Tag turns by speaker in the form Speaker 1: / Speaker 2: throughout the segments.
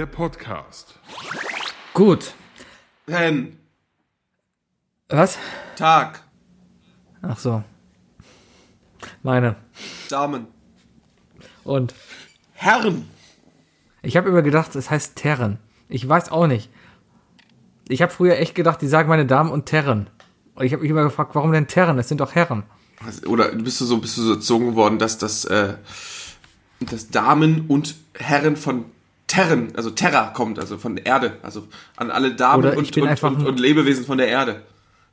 Speaker 1: der Podcast.
Speaker 2: Gut.
Speaker 3: Hen,
Speaker 2: Was?
Speaker 3: Tag,
Speaker 2: Ach so. Meine.
Speaker 3: Damen,
Speaker 2: Und
Speaker 3: Herren.
Speaker 2: ich habe immer gedacht, es heißt Terren. Ich weiß auch nicht. Ich habe früher echt gedacht, die sagen meine Damen und Terren. Und ich habe mich immer gefragt, warum denn Terren? Es sind doch Herren.
Speaker 3: Oder bist du so, bist du so erzogen worden, dass das, äh, dass Damen und Herren von Terren, also Terra kommt, also von der Erde, also an alle Damen
Speaker 2: Oder
Speaker 3: und, und, und, und Lebewesen von der Erde.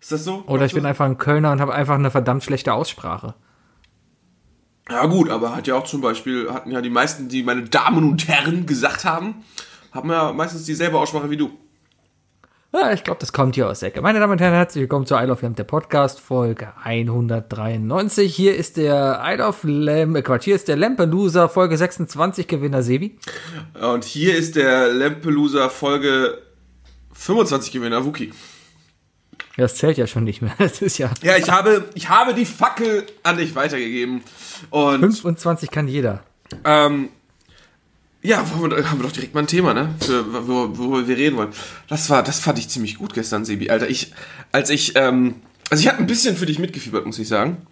Speaker 3: Ist das so?
Speaker 2: Oder ich bin einfach ein Kölner und habe einfach eine verdammt schlechte Aussprache.
Speaker 3: Ja gut, aber hat ja auch zum Beispiel, hatten ja die meisten, die meine Damen und Herren gesagt haben, haben ja meistens dieselbe Aussprache wie du.
Speaker 2: Ja, ich glaube, das kommt hier aus der Ecke. Meine Damen und Herren, herzlich willkommen zu Isle of Lamb, der Podcast, Folge 193. Hier ist der Isle of Lamb, äh, Quatsch, hier ist der Lampeloser, Folge 26, Gewinner Sebi.
Speaker 3: Und hier ist der Lampelusa Folge 25 Gewinner, Wookie.
Speaker 2: Ja, Das zählt ja schon nicht mehr. Das ist ja
Speaker 3: Ja, ich habe, ich habe die Fackel an dich weitergegeben. Und
Speaker 2: 25 kann jeder.
Speaker 3: ähm, ja, haben wir doch direkt mal ein Thema, ne? Für, wo, worüber wir reden wollen. Das war, das fand ich ziemlich gut gestern, Sebi. Alter, ich, als ich, ähm, also ich habe ein bisschen für dich mitgefiebert, muss ich sagen.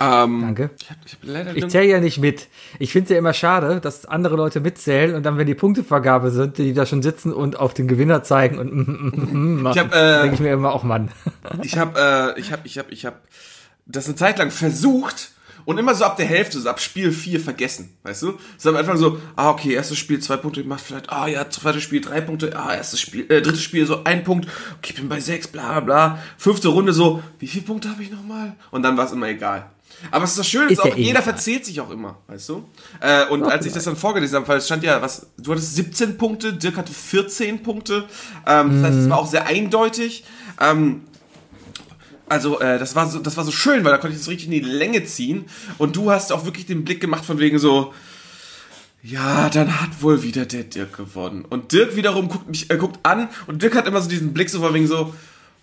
Speaker 3: Ähm,
Speaker 2: Danke.
Speaker 3: Ich, hab, ich hab leider
Speaker 2: Ich zähle ja nicht mit. Ich finde es ja immer schade, dass andere Leute mitzählen und dann, wenn die Punktevergabe sind, die da schon sitzen und auf den Gewinner zeigen und mm, mm, mm, mm, machen,
Speaker 3: hab, äh,
Speaker 2: denke ich mir immer auch, Mann.
Speaker 3: Ich habe, äh, ich habe, ich habe, ich habe das eine Zeit lang versucht und immer so ab der Hälfte, so ab Spiel 4 vergessen, weißt du? So am Anfang so, ah, okay, erstes Spiel zwei Punkte gemacht, vielleicht, ah ja, zweites Spiel drei Punkte, ah, erstes Spiel, äh, drittes Spiel so ein Punkt, okay, ich bin bei sechs, bla bla bla. Fünfte Runde so, wie viele Punkte habe ich nochmal? Und dann war es immer egal. Aber es ist das Schöne,
Speaker 2: Ist
Speaker 3: auch,
Speaker 2: eh
Speaker 3: jeder
Speaker 2: egal.
Speaker 3: verzählt sich auch immer, weißt du? Äh, und als ich das dann vorgelesen habe, weil es stand ja, was, du hattest 17 Punkte, Dirk hatte 14 Punkte, ähm, das heißt, es war auch sehr eindeutig. Ähm, also äh, das war so, das war so schön, weil da konnte ich das richtig in die Länge ziehen. Und du hast auch wirklich den Blick gemacht von wegen so, ja, dann hat wohl wieder der Dirk gewonnen. Und Dirk wiederum guckt mich, äh, guckt an und Dirk hat immer so diesen Blick so von wegen so,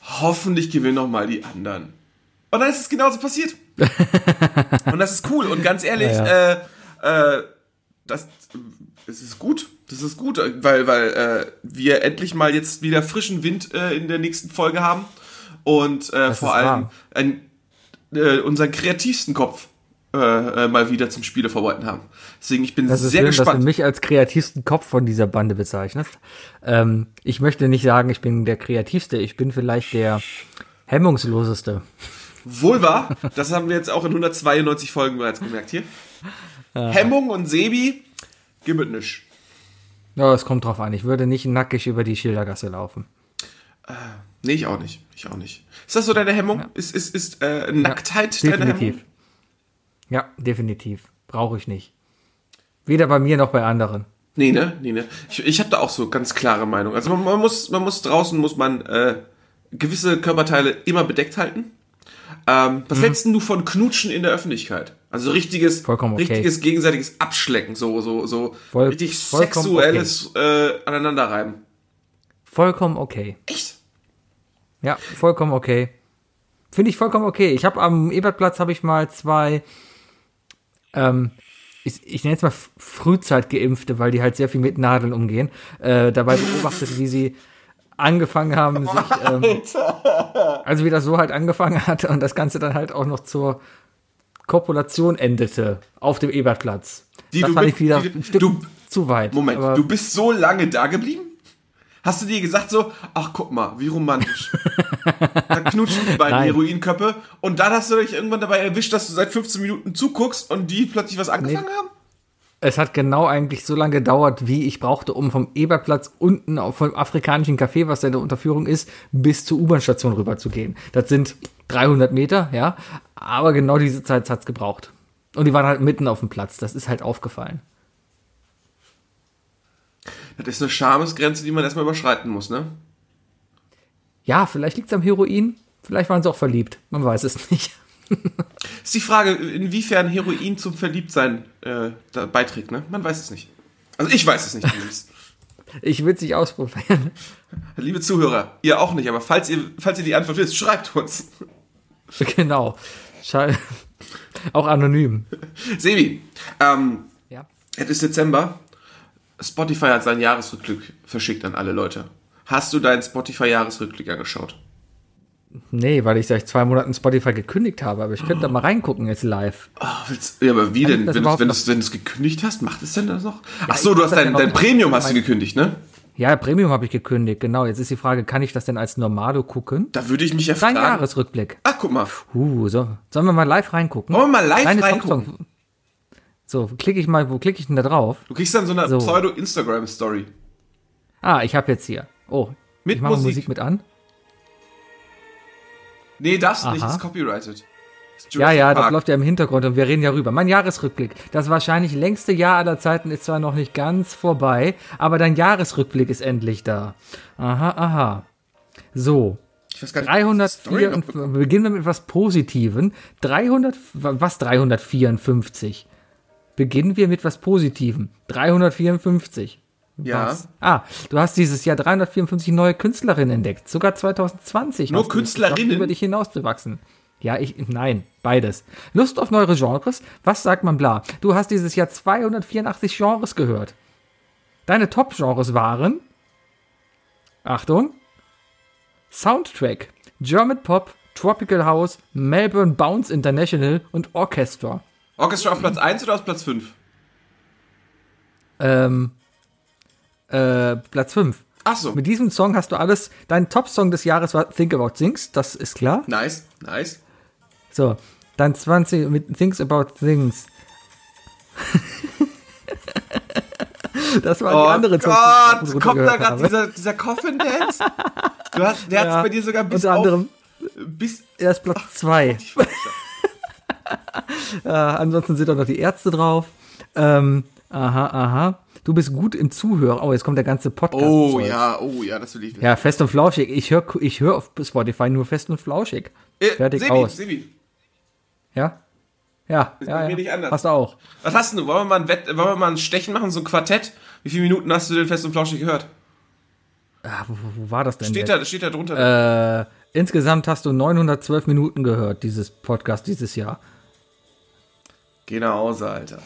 Speaker 3: hoffentlich gewinnen noch mal die anderen. Und dann ist es genauso passiert. und das ist cool. Und ganz ehrlich,
Speaker 2: Ja,
Speaker 3: äh, äh, das, es ist gut. Das ist gut, weil, weil äh, wir endlich mal jetzt wieder frischen Wind äh, in der nächsten Folge haben und äh, vor allem ein, äh, unseren kreativsten Kopf äh, äh, mal wieder zum Spiele vorbereiten haben. Deswegen, ich bin
Speaker 2: Das
Speaker 3: sehr
Speaker 2: schön, dass du
Speaker 3: gespannt.
Speaker 2: mich als kreativsten Kopf von dieser Bande bezeichnest. Ähm, ich möchte nicht sagen, ich bin der kreativste. Ich bin vielleicht der hemmungsloseste.
Speaker 3: Wohl wahr, das haben wir jetzt auch in 192 Folgen bereits gemerkt hier. Hemmung und Sebi, nicht.
Speaker 2: Ja, es kommt drauf an. Ich würde nicht nackig über die Schildergasse laufen.
Speaker 3: Nee, ich auch nicht. Ich auch nicht. Ist das so deine Hemmung? Ist, ist, ist äh, Nacktheit deine
Speaker 2: Definitiv.
Speaker 3: Hemmung?
Speaker 2: Ja, definitiv. Brauche ich nicht. Weder bei mir noch bei anderen.
Speaker 3: Nee, ne? Nee, ne? Ich, ich habe da auch so ganz klare Meinung. Also man, man, muss, man muss draußen muss man äh, gewisse Körperteile immer bedeckt halten. Ähm, was hältst denn du von Knutschen in der Öffentlichkeit? Also richtiges,
Speaker 2: okay.
Speaker 3: richtiges gegenseitiges Abschlecken, so, so, so
Speaker 2: Voll-
Speaker 3: richtig sexuelles äh, Aneinanderreiben.
Speaker 2: Vollkommen okay.
Speaker 3: Echt?
Speaker 2: Ja, vollkommen okay. Finde ich vollkommen okay. Ich habe am Ebertplatz habe ich mal zwei, ähm, ich, ich nenne es mal Frühzeitgeimpfte, weil die halt sehr viel mit Nadeln umgehen, äh, dabei beobachtet, wie sie angefangen haben, sich, ähm, also wie das so halt angefangen hat und das Ganze dann halt auch noch zur Kopulation endete auf dem Ebertplatz.
Speaker 3: Die
Speaker 2: das
Speaker 3: du
Speaker 2: fand
Speaker 3: mit-
Speaker 2: ich wieder
Speaker 3: die-
Speaker 2: ein Stück
Speaker 3: du-
Speaker 2: zu weit.
Speaker 3: Moment, du bist so lange da geblieben? Hast du dir gesagt so, ach guck mal, wie romantisch. da knutschen die beiden
Speaker 2: Nein.
Speaker 3: Heroinköppe und dann hast du dich irgendwann dabei erwischt, dass du seit 15 Minuten zuguckst und die plötzlich was angefangen haben?
Speaker 2: Es hat genau eigentlich so lange gedauert, wie ich brauchte, um vom Eberplatz unten auf vom afrikanischen Café, was da in der Unterführung ist, bis zur U-Bahn-Station rüber zu gehen. Das sind 300 Meter, ja. Aber genau diese Zeit hat's gebraucht. Und die waren halt mitten auf dem Platz. Das ist halt aufgefallen.
Speaker 3: Das ist eine Schamesgrenze, die man erstmal überschreiten muss, ne?
Speaker 2: Ja, vielleicht liegt's am Heroin. Vielleicht waren sie auch verliebt. Man weiß es nicht.
Speaker 3: Ist die Frage, inwiefern Heroin zum Verliebtsein äh, beiträgt, ne? Man weiß es nicht. Also ich weiß es nicht.
Speaker 2: Ich will es nicht ausprobieren.
Speaker 3: Liebe Zuhörer, ihr auch nicht, aber falls ihr, falls ihr die Antwort wisst, schreibt uns.
Speaker 2: genau. Schall. Auch anonym.
Speaker 3: Sebi, ähm,
Speaker 2: Ja.
Speaker 3: es ist Dezember. Spotify hat seinen Jahresrückblick verschickt an alle Leute. Hast du deinen Spotify-Jahresrückblick angeschaut?
Speaker 2: Nee, weil ich seit zwei Monaten Spotify gekündigt habe, aber ich könnte da mal reingucken jetzt live.
Speaker 3: Oh, willst, ja, aber wie denn? Wenn wenn du es gekündigt hast, macht es denn das noch? Ach
Speaker 2: ich
Speaker 3: so, du hast dein,
Speaker 2: ja noch
Speaker 3: dein Premium hast du gekündigt, ne?
Speaker 2: Ja, Premium habe ich gekündigt, genau. Jetzt ist die Frage, kann ich das denn als Normalo gucken?
Speaker 3: Da würde ich mich ja
Speaker 2: Dein
Speaker 3: fragen.
Speaker 2: Jahresrückblick.
Speaker 3: Ach, guck mal.
Speaker 2: Uh, so. Sollen wir mal live reingucken?
Speaker 3: Wollen wir mal live
Speaker 2: Deine
Speaker 3: reingucken?
Speaker 2: Top-Song- So, klicke ich mal, wo klicke ich denn da drauf?
Speaker 3: Du kriegst dann so eine
Speaker 2: So.
Speaker 3: Pseudo-Instagram-Story.
Speaker 2: Ah, ich habe jetzt hier. Oh,
Speaker 3: Mit
Speaker 2: ich mache Musik.
Speaker 3: Musik.
Speaker 2: mit an.
Speaker 3: Nee, darfst du nicht,
Speaker 2: Aha.
Speaker 3: ist copyrighted. Ist
Speaker 2: Ja, ja, das
Speaker 3: Park.
Speaker 2: läuft ja im Hintergrund und wir reden ja rüber. Mein Jahresrückblick. Das wahrscheinlich längste Jahr aller Zeiten ist zwar noch nicht ganz vorbei, aber dein Jahresrückblick ist endlich da. Aha, aha. So.
Speaker 3: Ich weiß gar nicht, ob ich die Story
Speaker 2: 304,
Speaker 3: noch
Speaker 2: und
Speaker 3: bekommen
Speaker 2: beginnen wir mit etwas Positiven. 300, was 354? Beginnen wir mit was Positivem. 354.
Speaker 3: Ja.
Speaker 2: Was? Ah, du hast dieses Jahr 354 neue Künstlerinnen entdeckt. Sogar 2020.
Speaker 3: Nur Künstlerinnen?
Speaker 2: geschafft, Über dich hinauszuwachsen. Ja, ich, nein, beides. Lust auf neuere Genres? Was sagt man bla? Du hast dieses Jahr 284 Genres gehört. Deine Top-Genres waren, Achtung, Soundtrack, German Pop, Tropical House, Melbourne Bounce International und Orchestra.
Speaker 3: Orchestra auf Platz 1 oder auf Platz 5?
Speaker 2: Ähm, äh, Platz 5.
Speaker 3: Ach so.
Speaker 2: Mit diesem Song hast du alles. Dein Top-Song des Jahres war Think About Things, das ist klar.
Speaker 3: Nice, nice.
Speaker 2: So, dann 20 mit Things About Things. das waren die anderen
Speaker 3: Oh Gott,
Speaker 2: die ich
Speaker 3: kommt da gerade dieser, dieser Coffin Dance? Du hast, der
Speaker 2: Ja,
Speaker 3: hat's bei dir sogar bis
Speaker 2: Unter anderem,
Speaker 3: auf, bis,
Speaker 2: er ist Platz 2. äh, ansonsten sind auch noch die Ärzte drauf. Ähm, aha, aha. Du bist gut im Zuhören. Oh, jetzt kommt der ganze Podcast.
Speaker 3: oh
Speaker 2: Zeug.
Speaker 3: ja, oh ja, das will ich.
Speaker 2: Ja, fest und flauschig. Ich höre ich hör auf Spotify nur fest und flauschig.
Speaker 3: Äh,
Speaker 2: Fertig
Speaker 3: Sebi,
Speaker 2: aus.
Speaker 3: Sebi,
Speaker 2: Ja? Ja,
Speaker 3: Ist
Speaker 2: ja, ja.
Speaker 3: nicht anders.
Speaker 2: Hast du auch.
Speaker 3: was hast du? Wollen wir mal ein, Wett, wollen wir mal ein Stechen machen, so ein Quartett? Wie viele Minuten hast du denn fest und flauschig gehört?
Speaker 2: Ah, wo, wo wo war das denn?
Speaker 3: Steht
Speaker 2: jetzt?
Speaker 3: da, steht da drunter.
Speaker 2: Äh, insgesamt hast du 912 Minuten gehört, dieses Podcast dieses Jahr.
Speaker 3: Geh nach Hause, Alter.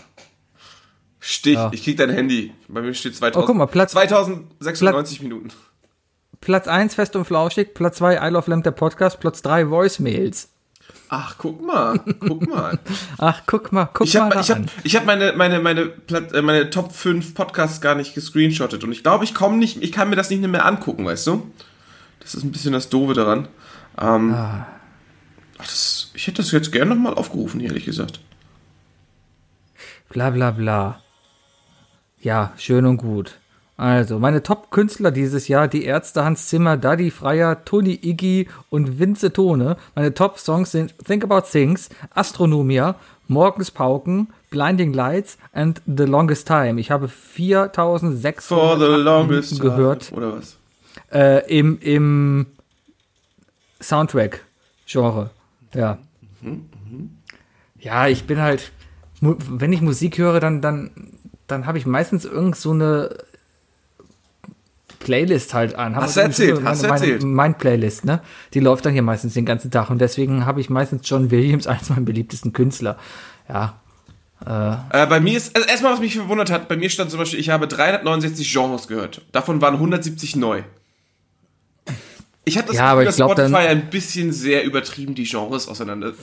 Speaker 3: Stich,
Speaker 2: Ja.
Speaker 3: ich krieg dein Handy. Bei mir steht 2000,
Speaker 2: Oh, guck mal, Platz-
Speaker 3: 2096 Minuten.
Speaker 2: Platz 1 Fest und Flauschig, Platz 2 I Love Lamp der Podcast, Platz 3 Voicemails.
Speaker 3: Ach, guck mal, guck mal.
Speaker 2: Ach, guck mal, guck
Speaker 3: Ich
Speaker 2: mal
Speaker 3: habe hab,
Speaker 2: an.
Speaker 3: ich hab meine, meine, meine, äh, meine Top 5 Podcasts gar nicht gescreenshottet und ich glaube, ich komme nicht, ich kann mir das nicht mehr angucken, weißt du? Das ist ein bisschen das Doofe daran. Ähm,
Speaker 2: Ah.
Speaker 3: ach, das, ich hätte das jetzt gerne nochmal aufgerufen, ehrlich gesagt.
Speaker 2: Bla bla bla. Ja, schön und gut. Also, meine Top-Künstler dieses Jahr, die Ärzte Hans Zimmer, Daddy Freier, Toni Iggy und Vince Tone. Meine Top-Songs sind Think About Things, Astronomia, Morgens Pauken, Blinding Lights and The Longest Time. Ich habe 4600
Speaker 3: For the longest
Speaker 2: Minuten gehört.
Speaker 3: Oder was?
Speaker 2: äh, im, im Soundtrack-Genre. Ja. Ja, ich bin halt, wenn ich Musik höre, dann, dann, dann habe ich meistens irgend so eine Playlist halt an. Hab
Speaker 3: Hast du
Speaker 2: also
Speaker 3: erzählt,
Speaker 2: meine,
Speaker 3: hast du
Speaker 2: meine,
Speaker 3: erzählt.
Speaker 2: Mein Playlist, ne? Die läuft dann hier meistens den ganzen Tag und deswegen habe ich meistens John Williams als meinen beliebtesten Künstler. Ja.
Speaker 3: Äh, bei mir ist, also erstmal, was mich verwundert hat, bei mir stand zum Beispiel, ich habe 369 Genres gehört. Davon waren 170 neu. Ich hatte das
Speaker 2: Ja,
Speaker 3: Gefühl,
Speaker 2: ich glaub,
Speaker 3: dass Spotify
Speaker 2: dann-
Speaker 3: ein bisschen sehr übertrieben die Genres auseinander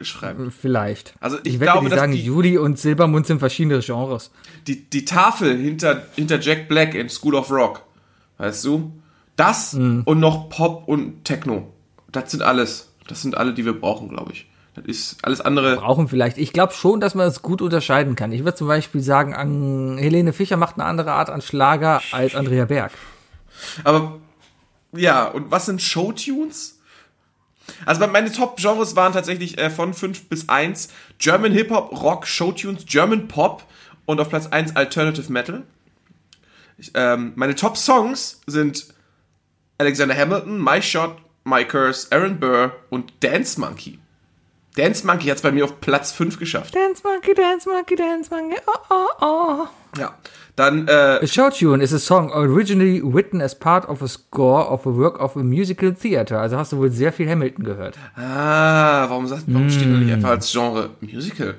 Speaker 3: schreibt.
Speaker 2: Vielleicht.
Speaker 3: Also ich
Speaker 2: wette,
Speaker 3: glaube,
Speaker 2: die
Speaker 3: dass
Speaker 2: sagen,
Speaker 3: die-
Speaker 2: Juli und Silbermund sind verschiedene Genres.
Speaker 3: Die, die Tafel hinter, hinter Jack Black in School of Rock, weißt du? Das
Speaker 2: Mhm.
Speaker 3: und noch Pop und Techno. Das sind alles. Das sind alle, die wir brauchen, glaube ich. Das ist alles andere.
Speaker 2: brauchen vielleicht. Ich glaube schon, dass man es gut unterscheiden kann. Ich würde zum Beispiel sagen, an Helene Fischer macht eine andere Art an Schlager als Andrea Berg.
Speaker 3: Aber ja, und was sind Showtunes? Also meine Top-Genres waren tatsächlich äh, von 5 bis 1 German Hip-Hop, Rock, Showtunes, German Pop und auf Platz 1 Alternative Metal. Ich, ähm, meine Top-Songs sind Alexander Hamilton, My Shot, My Curse, Aaron Burr und Dance Monkey. Dance Monkey hat es bei mir auf Platz 5 geschafft.
Speaker 2: Dance Monkey, Dance Monkey, Dance Monkey, oh, oh, oh.
Speaker 3: Ja. Dann, äh,
Speaker 2: A showtune is a song originally written as part of a score of a work of a musical theater. Also hast du wohl sehr viel Hamilton gehört.
Speaker 3: ah, warum, sagt, warum steht da
Speaker 2: Mm.
Speaker 3: nicht einfach als Genre Musical?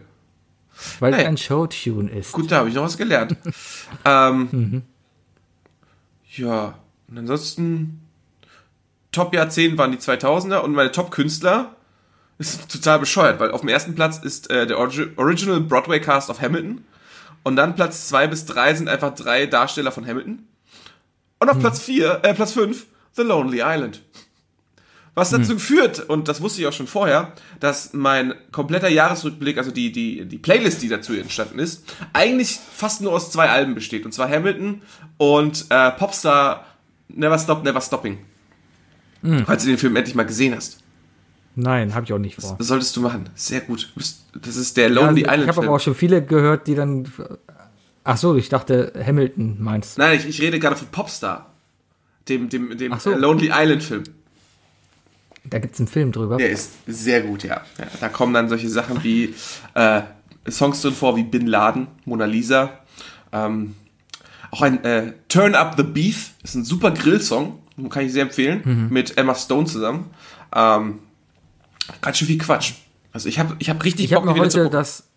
Speaker 2: Weil
Speaker 3: Naja.
Speaker 2: es ein Showtune ist.
Speaker 3: Gut, da habe ich noch was gelernt. ähm, Ja, und ansonsten Top-Jahrzehnt waren die 2000er und meine Top-Künstler ist total bescheuert, weil auf dem ersten Platz ist äh, der Origi Original Broadway-Cast of Hamilton und dann Platz 2 bis 3 sind einfach drei Darsteller von Hamilton und auf Platz 4, äh, Platz 5 The Lonely Island. Was dazu führt, und das wusste ich auch schon vorher, dass mein kompletter Jahresrückblick, also die, die, die Playlist, die dazu entstanden ist, eigentlich fast nur aus zwei Alben besteht. Und zwar Hamilton und äh, Popstar Never Stop, Never Stopping. Falls du den Film endlich mal gesehen hast.
Speaker 2: Nein, habe ich auch nicht vor.
Speaker 3: Das solltest du machen. Sehr gut. Das ist der Lonely
Speaker 2: Ja,
Speaker 3: Island
Speaker 2: ich habe aber auch schon viele gehört, die dann. Ach so, ich dachte Hamilton meinst.
Speaker 3: Nein, ich, ich rede gerade von Popstar. Dem, dem, dem
Speaker 2: so.
Speaker 3: Lonely Island Film.
Speaker 2: Da gibt's einen Film drüber.
Speaker 3: Der ist sehr gut, ja. ja da kommen dann solche Sachen wie äh, Songs drin vor, wie Bin Laden, Mona Lisa. Ähm, auch ein äh, Turn Up the Beef ist ein super Grillsong, kann ich sehr empfehlen,
Speaker 2: Mhm.
Speaker 3: mit Emma Stone zusammen. Ähm, ganz schön viel Quatsch. Also ich habe ich hab richtig
Speaker 2: Ich habe mir
Speaker 3: wieder zu
Speaker 2: heute das.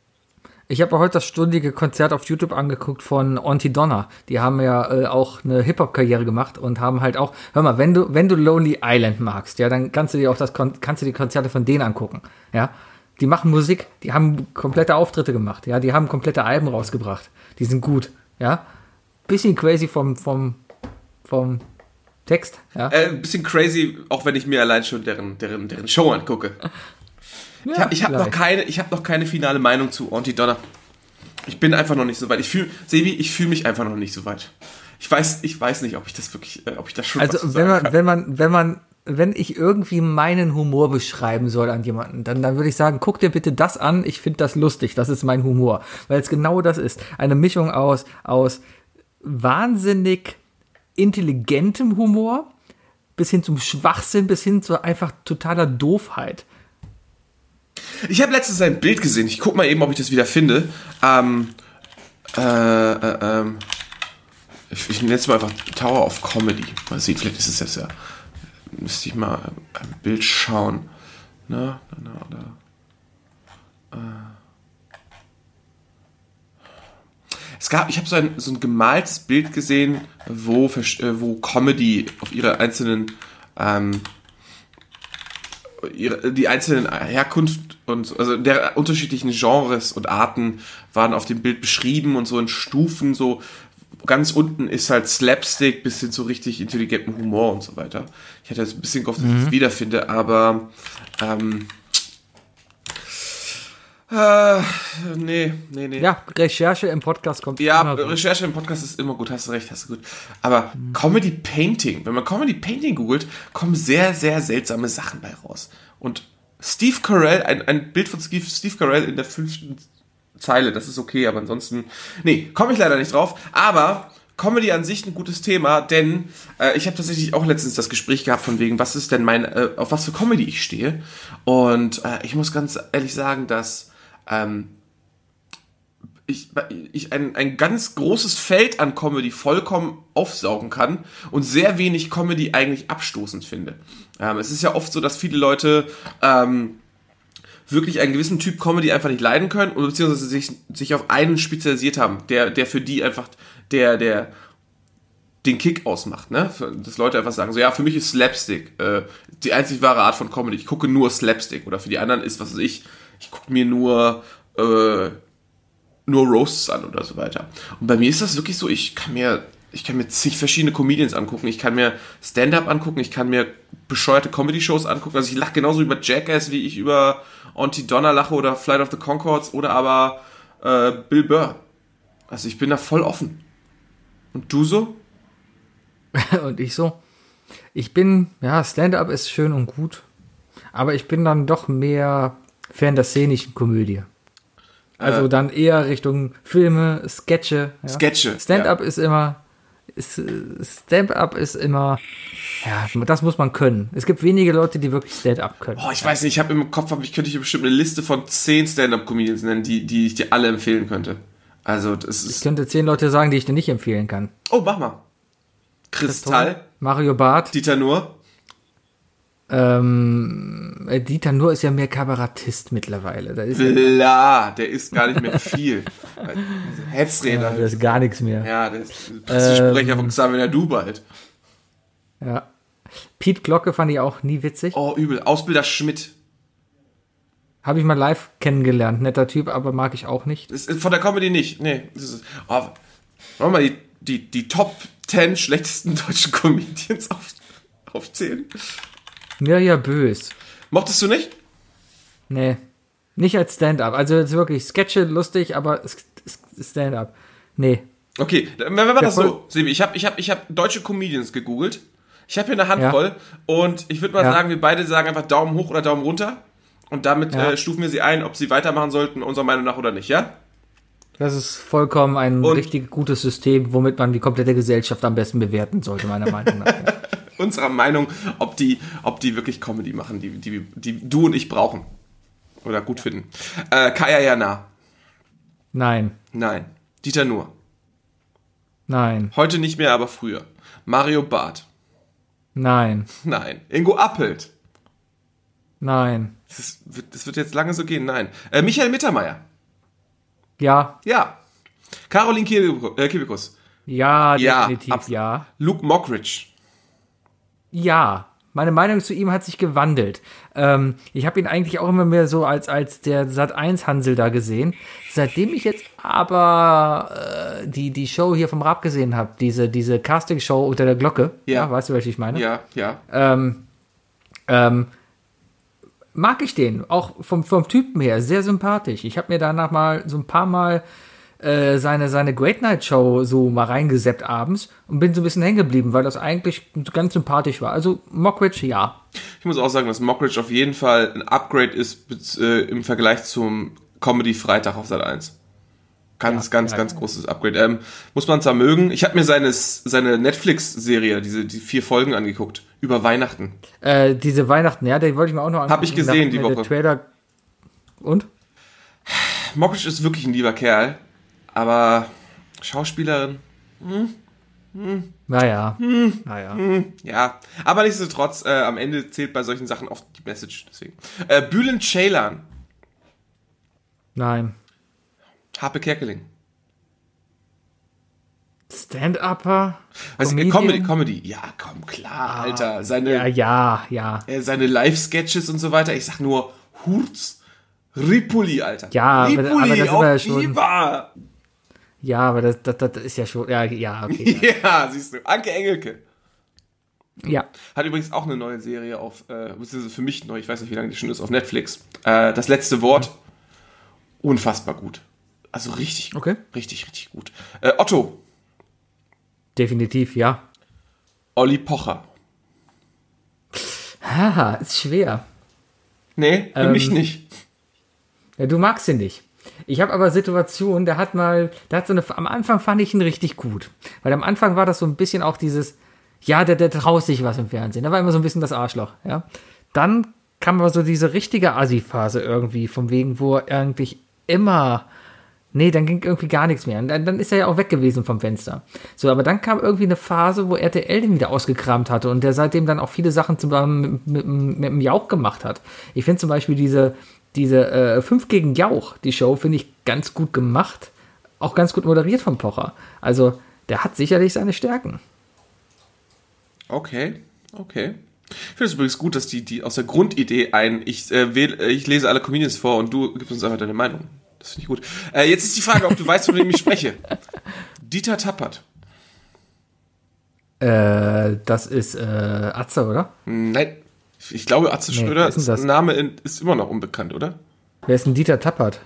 Speaker 2: Ich habe mir heute das stündige Konzert auf YouTube angeguckt von Auntie Donna. Die haben ja äh, auch eine Hip-Hop-Karriere gemacht und haben halt auch, hör mal, wenn du, wenn du Lonely Island magst, ja, dann kannst du dir auch das kannst du die Konzerte von denen angucken. Ja. Die machen Musik, die haben komplette Auftritte gemacht, ja, die haben komplette Alben rausgebracht. Die sind gut, ja. Bisschen crazy vom, vom, vom Text, ja.
Speaker 3: Äh, ein bisschen crazy, auch wenn ich mir allein schon deren, deren, deren Show angucke. Ich habe hab noch, keine, ich hab noch keine finale Meinung zu Auntie Donna. Ich bin einfach noch nicht so weit. Ich fühle, Sebi, ich fühle mich einfach noch nicht so weit. Ich weiß, ich weiß nicht, ob ich das wirklich, äh, ob ich das schon
Speaker 2: Also wenn man,
Speaker 3: kann.
Speaker 2: wenn man, wenn man, wenn ich irgendwie meinen Humor beschreiben soll an jemanden, dann, dann würde ich sagen, guck dir bitte das an, ich finde das lustig, das ist mein Humor. Weil es genau das ist. Eine Mischung aus, aus wahnsinnig intelligentem Humor bis hin zum Schwachsinn, bis hin zu einfach totaler Doofheit.
Speaker 3: Ich habe letztens ein Bild gesehen. Ich guck mal eben, ob ich das wieder finde. Ähm, äh, äh, ähm, ich, nenne es mal einfach Tower of Comedy. Mal sehen, vielleicht ist es das ja. Müsste ich mal ein Bild schauen. Na, na, na, da. Äh. Es gab, ich habe so ein, so ein gemaltes Bild gesehen, wo, äh, wo Comedy auf ihre einzelnen ähm, ihre, die einzelnen Herkunft und so- also der unterschiedlichen Genres und Arten waren auf dem Bild beschrieben und so in Stufen so ganz unten ist halt Slapstick bis hin zu richtig intelligentem Humor und so weiter. Ich hätte jetzt ein bisschen gehofft, dass ich das wiederfinde, aber ähm, äh, nee, nee, nee.
Speaker 2: Ja, Recherche im Podcast kommt
Speaker 3: Ja,
Speaker 2: immer gut.
Speaker 3: Recherche im Podcast ist immer gut, hast du recht, hast du gut. Aber Comedy Painting, wenn man Comedy Painting googelt, kommen sehr, sehr seltsame Sachen bei raus. Und Steve Carell, ein, ein Bild von Steve, Steve Carell in der fünften Zeile, das ist okay, aber ansonsten, nee, komme ich leider nicht drauf. Aber Comedy an sich ein gutes Thema, denn äh, ich habe tatsächlich auch letztens das Gespräch gehabt von wegen, was ist denn mein, äh, auf was für Comedy ich stehe. Und äh, ich muss ganz ehrlich sagen, dass ähm, ich, ich ein, ein ganz großes Feld an Comedy vollkommen aufsaugen kann und sehr wenig Comedy eigentlich abstoßend finde. Ähm, es ist ja oft so, dass viele Leute ähm, wirklich einen gewissen Typ Comedy einfach nicht leiden können oder beziehungsweise sich, sich auf einen spezialisiert haben, der, der für die einfach der, der den Kick ausmacht, ne? Dass Leute einfach sagen, so ja, für mich ist Slapstick äh, die einzig wahre Art von Comedy. Ich gucke nur Slapstick oder für die anderen ist, was weiß ich, ich gucke mir nur äh, nur Roasts an oder so weiter. Und bei mir ist das wirklich so, ich kann mir ich kann mir zig verschiedene Comedians angucken, ich kann mir Stand-up angucken, ich kann mir bescheuerte Comedy-Shows angucken. Also ich lache genauso über Jackass, wie ich über Auntie Donna lache oder Flight of the Concords oder aber äh, Bill Burr. Also ich bin da voll offen. Und du so?
Speaker 2: Und ich so, ich bin, ja, Stand-up ist schön und gut, aber ich bin dann doch mehr Fan der szenischen Komödie. Also
Speaker 3: Äh.
Speaker 2: dann eher Richtung Filme, Sketche. Ja.
Speaker 3: Sketche,
Speaker 2: Stand-up ist immer, ist, äh, Stand-up ist immer, ja, das muss man können. Es gibt wenige Leute, die wirklich Stand-up können.
Speaker 3: Oh, ich weiß nicht, ich habe im Kopf, ich könnte ich dir bestimmt eine Liste von zehn Stand-up-Comedians nennen, die, die ich dir alle empfehlen könnte. Also das
Speaker 2: Ich
Speaker 3: ist.
Speaker 2: könnte zehn Leute sagen, die ich dir nicht empfehlen kann.
Speaker 3: Oh, mach mal. Kristall,
Speaker 2: Mario Barth,
Speaker 3: Dieter Nuhr,
Speaker 2: Ähm, äh, Dieter Nur ist ja mehr Kabarettist mittlerweile. Da ist ja,
Speaker 3: Bla, der ist gar nicht mehr viel. Hetzräder.
Speaker 2: da ist gar nichts mehr.
Speaker 3: Ja, der ist Pressesprecher von Xavier Dubald.
Speaker 2: Ja. Pete Glocke fand ich auch nie witzig.
Speaker 3: Oh, übel. Ausbilder Schmidt.
Speaker 2: Habe ich mal live kennengelernt. Netter Typ, aber mag ich auch nicht.
Speaker 3: Von der Comedy nicht. Nee. Das ist, oh, wollen wir mal die, die, die Top 10 schlechtesten deutschen Comedians auf, aufzählen?
Speaker 2: Ja, ja, bös.
Speaker 3: Mochtest du nicht?
Speaker 2: Nee. Nicht als Stand-up. Also jetzt wirklich Sketche lustig, aber Stand-up. Nee.
Speaker 3: Okay, wenn wir mal das so, Sebi, ich habe ich hab, ich hab deutsche Comedians gegoogelt. Ich habe hier eine Handvoll und ich würde mal
Speaker 2: Ja.
Speaker 3: sagen, wir beide sagen einfach Daumen hoch oder Daumen runter. Und damit
Speaker 2: Ja.
Speaker 3: äh, stufen wir sie ein, ob sie weitermachen sollten, unserer Meinung nach oder nicht, ja?
Speaker 2: Das ist vollkommen ein
Speaker 3: Und-
Speaker 2: richtig gutes System, womit man die komplette Gesellschaft am besten bewerten sollte, meiner Meinung nach.
Speaker 3: Unserer Meinung, ob die, ob die wirklich Comedy machen, die, die, die du und ich brauchen. Oder gut finden. Äh, Kaya Jana.
Speaker 2: Nein.
Speaker 3: Nein. Dieter Nuhr.
Speaker 2: Nein.
Speaker 3: Heute nicht mehr, aber früher. Mario Barth.
Speaker 2: Nein.
Speaker 3: Nein. Ingo Appelt.
Speaker 2: Nein.
Speaker 3: Das, wird- das wird jetzt lange so gehen. Nein. Äh, Michael Mittermeier.
Speaker 2: Ja.
Speaker 3: Ja. Caroline Kebekus. Äh.
Speaker 2: Ja,
Speaker 3: Ja,
Speaker 2: definitiv
Speaker 3: abs-
Speaker 2: ja.
Speaker 3: Luke Mockridge.
Speaker 2: Ja. Meine Meinung zu ihm hat sich gewandelt. Ähm, ich habe ihn eigentlich auch immer mehr so als, als der Sat1-Hansel da gesehen. Seitdem ich jetzt aber äh, die, die Show hier vom Rap gesehen habe, diese, diese Casting-Show unter der Glocke,
Speaker 3: Ja.
Speaker 2: weißt du, welche ich meine?
Speaker 3: Ja, ja.
Speaker 2: ähm, ähm, mag ich den, auch vom, vom Typen her, sehr sympathisch. Ich habe mir danach mal so ein paar Mal äh, seine, seine Great Night Show so mal reingeseppt abends und bin so ein bisschen hängen geblieben, weil das eigentlich ganz sympathisch war. Also Mockridge, ja.
Speaker 3: Ich muss auch sagen, dass Mockridge auf jeden Fall ein Upgrade ist äh, im Vergleich zum Comedy Freitag auf Sat 1. Ganz,
Speaker 2: Ja,
Speaker 3: ganz,
Speaker 2: ja,
Speaker 3: ganz großes Upgrade. Ähm, muss man zwar mögen. Ich habe mir seine, seine Netflix-Serie, diese die vier Folgen angeguckt, über Weihnachten.
Speaker 2: Äh, diese Weihnachten, ja, die wollte ich mir auch noch angucken.
Speaker 3: ich gesehen, die Woche.
Speaker 2: Trailer und?
Speaker 3: Mockridge ist wirklich ein lieber Kerl, aber Schauspielerin,
Speaker 2: Naja.
Speaker 3: Hm.
Speaker 2: Naja.
Speaker 3: ja. Aber nichtsdestotrotz, äh, am Ende zählt bei solchen Sachen oft die Message. Deswegen. Äh, Bülent Ceylan,
Speaker 2: Nein.
Speaker 3: Harpe Kerkeling.
Speaker 2: Stand-Upper?
Speaker 3: Also? Comedy, Comedy. Ja, komm, klar, Alter. Seine,
Speaker 2: Ja, ja, ja.
Speaker 3: äh, seine Live-Sketches und so weiter. Ich sag nur Hurz, Ripuli, Alter.
Speaker 2: Ja, aber-
Speaker 3: Ripuli,
Speaker 2: aber das sind
Speaker 3: auf
Speaker 2: schon-
Speaker 3: Viva.
Speaker 2: Ja, aber das, das, das ist ja schon. Ja, ja, okay.
Speaker 3: Ja, siehst du. Anke Engelke.
Speaker 2: ja.
Speaker 3: Hat übrigens auch eine neue Serie auf, äh, beziehungsweise für mich neu, ich weiß nicht, wie lange die schon ist, auf Netflix. Äh, das letzte Wort. Unfassbar gut. Also richtig.
Speaker 2: Okay.
Speaker 3: Richtig, richtig gut. Äh, Otto.
Speaker 2: Definitiv, ja.
Speaker 3: Olli Pocher.
Speaker 2: Haha, ist schwer.
Speaker 3: Nee, für
Speaker 2: Ähm,
Speaker 3: mich nicht.
Speaker 2: Ja, du magst ihn nicht. Ich habe aber Situationen, der hat mal, der hat so eine, am Anfang fand ich ihn richtig gut. Weil am Anfang war das so ein bisschen auch dieses, ja, der, der traut sich was im Fernsehen. Da war immer so ein bisschen das Arschloch, ja. Dann kam aber so diese richtige Assi-Phase irgendwie, vom wegen, wo er eigentlich immer, nee, dann ging irgendwie gar nichts mehr. Und dann, dann ist er ja auch weg gewesen vom Fenster. So, aber dann kam irgendwie eine Phase, wo RTL den wieder ausgekramt hatte und der seitdem dann auch viele Sachen zusammen mit, mit, mit dem Jauch gemacht hat. Ich finde zum Beispiel diese, diese äh, 5 gegen Jauch, die Show, finde ich ganz gut gemacht. Auch ganz gut moderiert vom Pocher. Also, der hat sicherlich seine Stärken.
Speaker 3: Okay, okay. Ich finde es übrigens gut, dass die, die aus der Grundidee ein, ich, äh, wähl, äh, ich lese alle Comedians vor und du gibst uns einfach deine Meinung. Das finde ich gut. Äh, jetzt ist die Frage, ob du weißt, von wem ich spreche. Dieter Tappert.
Speaker 2: Äh, das ist äh, Atze, oder?
Speaker 3: Nein. Ich glaube, Atze
Speaker 2: Nee,
Speaker 3: Schröder
Speaker 2: ist das?
Speaker 3: Name in, ist immer noch unbekannt, oder?
Speaker 2: Wer ist denn Dieter Tappert?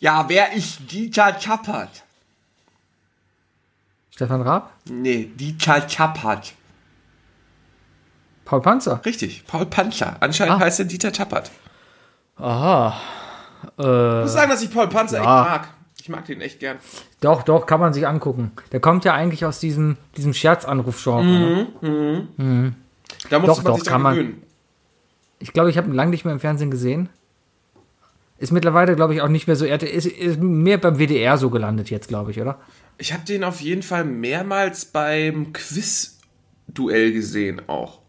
Speaker 3: Ja, wer ist Dieter Tappert?
Speaker 2: Stefan Raab?
Speaker 3: Nee, Dieter Tappert.
Speaker 2: Paul Panzer?
Speaker 3: Richtig, Paul Panzer. Anscheinend
Speaker 2: Ah.
Speaker 3: heißt er Dieter Tappert.
Speaker 2: Aha.
Speaker 3: Ich muss sagen, dass ich Paul Panzer
Speaker 2: Ja.
Speaker 3: echt mag. Ich mag den echt gern.
Speaker 2: Doch, doch, kann man sich angucken. Der kommt ja eigentlich aus diesem, diesem Scherzanruf-Genre. ne?
Speaker 3: Da muss
Speaker 2: Doch,
Speaker 3: man
Speaker 2: doch,
Speaker 3: sich
Speaker 2: kann man. Ich glaube, ich habe ihn lange nicht mehr im Fernsehen gesehen. Ist mittlerweile, glaube ich, auch nicht mehr so. Er ist, ist mehr beim WDR so gelandet jetzt, glaube ich, oder?
Speaker 3: Ich habe den auf jeden Fall mehrmals beim Quiz-Duell gesehen auch.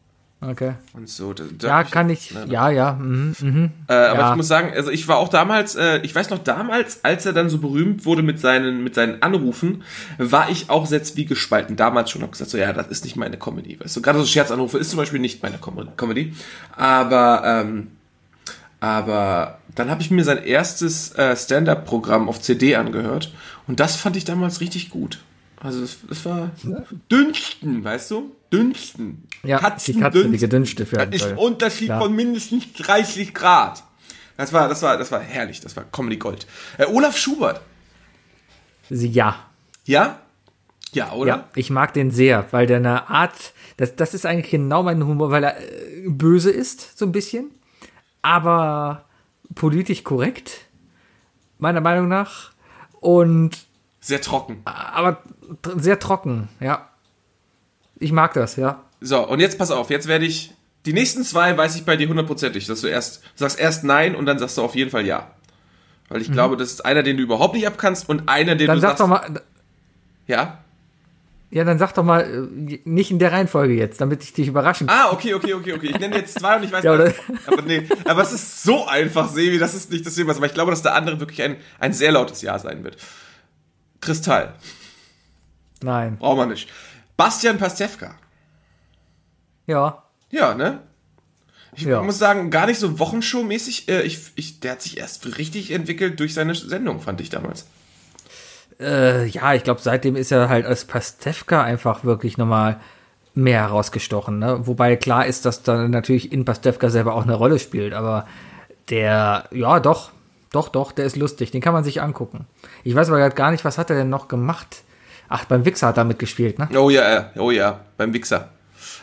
Speaker 2: Okay.
Speaker 3: und so. Da, da
Speaker 2: Ja, kann ich.
Speaker 3: Ne,
Speaker 2: Ja, ja. Mhm, mhm.
Speaker 3: Äh, aber
Speaker 2: Ja.
Speaker 3: ich muss sagen, also ich war auch damals, äh, ich weiß noch damals, als er dann so berühmt wurde mit seinen, mit seinen Anrufen, war ich auch sehr zwiegespalten. Damals schon, hab gesagt, so ja, das ist nicht meine Comedy. Weißt du, gerade so Scherzanrufe ist zum Beispiel nicht meine Com Comedy. Aber, ähm, aber dann habe ich mir sein erstes äh, Stand-up-Programm auf CD angehört und das fand ich damals richtig gut. Also das, das war Dünsten, weißt du? Dünsten.
Speaker 2: Ja, die Katze, die
Speaker 3: Katzendünsten.
Speaker 2: gedünschte für
Speaker 3: Das ist ein. Unterschied
Speaker 2: Klar.
Speaker 3: von mindestens 30 Grad. Das war, das war, das war herrlich. Das war Comedy Gold. Äh, Olaf Schubert.
Speaker 2: Ja.
Speaker 3: Ja? Ja, oder?
Speaker 2: Ja, ich mag den sehr, weil der eine Art, das, das ist eigentlich genau mein Humor, weil er äh, böse ist, so ein bisschen, aber politisch korrekt, meiner Meinung nach, und
Speaker 3: Sehr trocken.
Speaker 2: aber sehr trocken, ja. Ich mag das, ja.
Speaker 3: So, und jetzt pass auf. Jetzt werde ich. Die nächsten zwei weiß ich bei dir hundertprozentig, dass du erst sagst erst nein und dann sagst du auf jeden Fall ja. Weil ich glaube, das ist einer, den du überhaupt nicht abkannst und einer, den
Speaker 2: Mhm. Dann
Speaker 3: du
Speaker 2: sag
Speaker 3: sagst.
Speaker 2: doch mal,
Speaker 3: Ja.
Speaker 2: ja, dann sag doch mal, äh, nicht in der Reihenfolge jetzt, damit ich dich überraschen kann.
Speaker 3: Ah, okay, okay, okay, okay. Ich nenne jetzt zwei und ich weiß
Speaker 2: Ja, oder?
Speaker 3: Aber nee, aber es ist so einfach, Sevi, das ist nicht das Thema. Aber ich glaube, dass der andere wirklich ein, ein sehr lautes Ja sein wird. Kristall.
Speaker 2: Nein.
Speaker 3: Braucht man nicht. Bastian Pastewka.
Speaker 2: Ja.
Speaker 3: Ja, ne? Ich
Speaker 2: Ja.
Speaker 3: muss sagen, gar nicht so Wochenshow-mäßig. Äh, ich, ich, der hat sich erst richtig entwickelt durch seine Sendung, fand ich damals.
Speaker 2: Äh, ja, ich glaube, seitdem ist er halt als Pastewka einfach wirklich nochmal mehr herausgestochen. Ne? Wobei klar ist, dass dann natürlich in Pastewka selber auch eine Rolle spielt. Aber der, ja, doch, doch, doch, der ist lustig. Den kann man sich angucken. Ich weiß aber grad gar nicht, was hat er denn noch gemacht? Ach, beim Wichser hat er mitgespielt, ne?
Speaker 3: Oh ja, äh, oh ja, beim Wichser.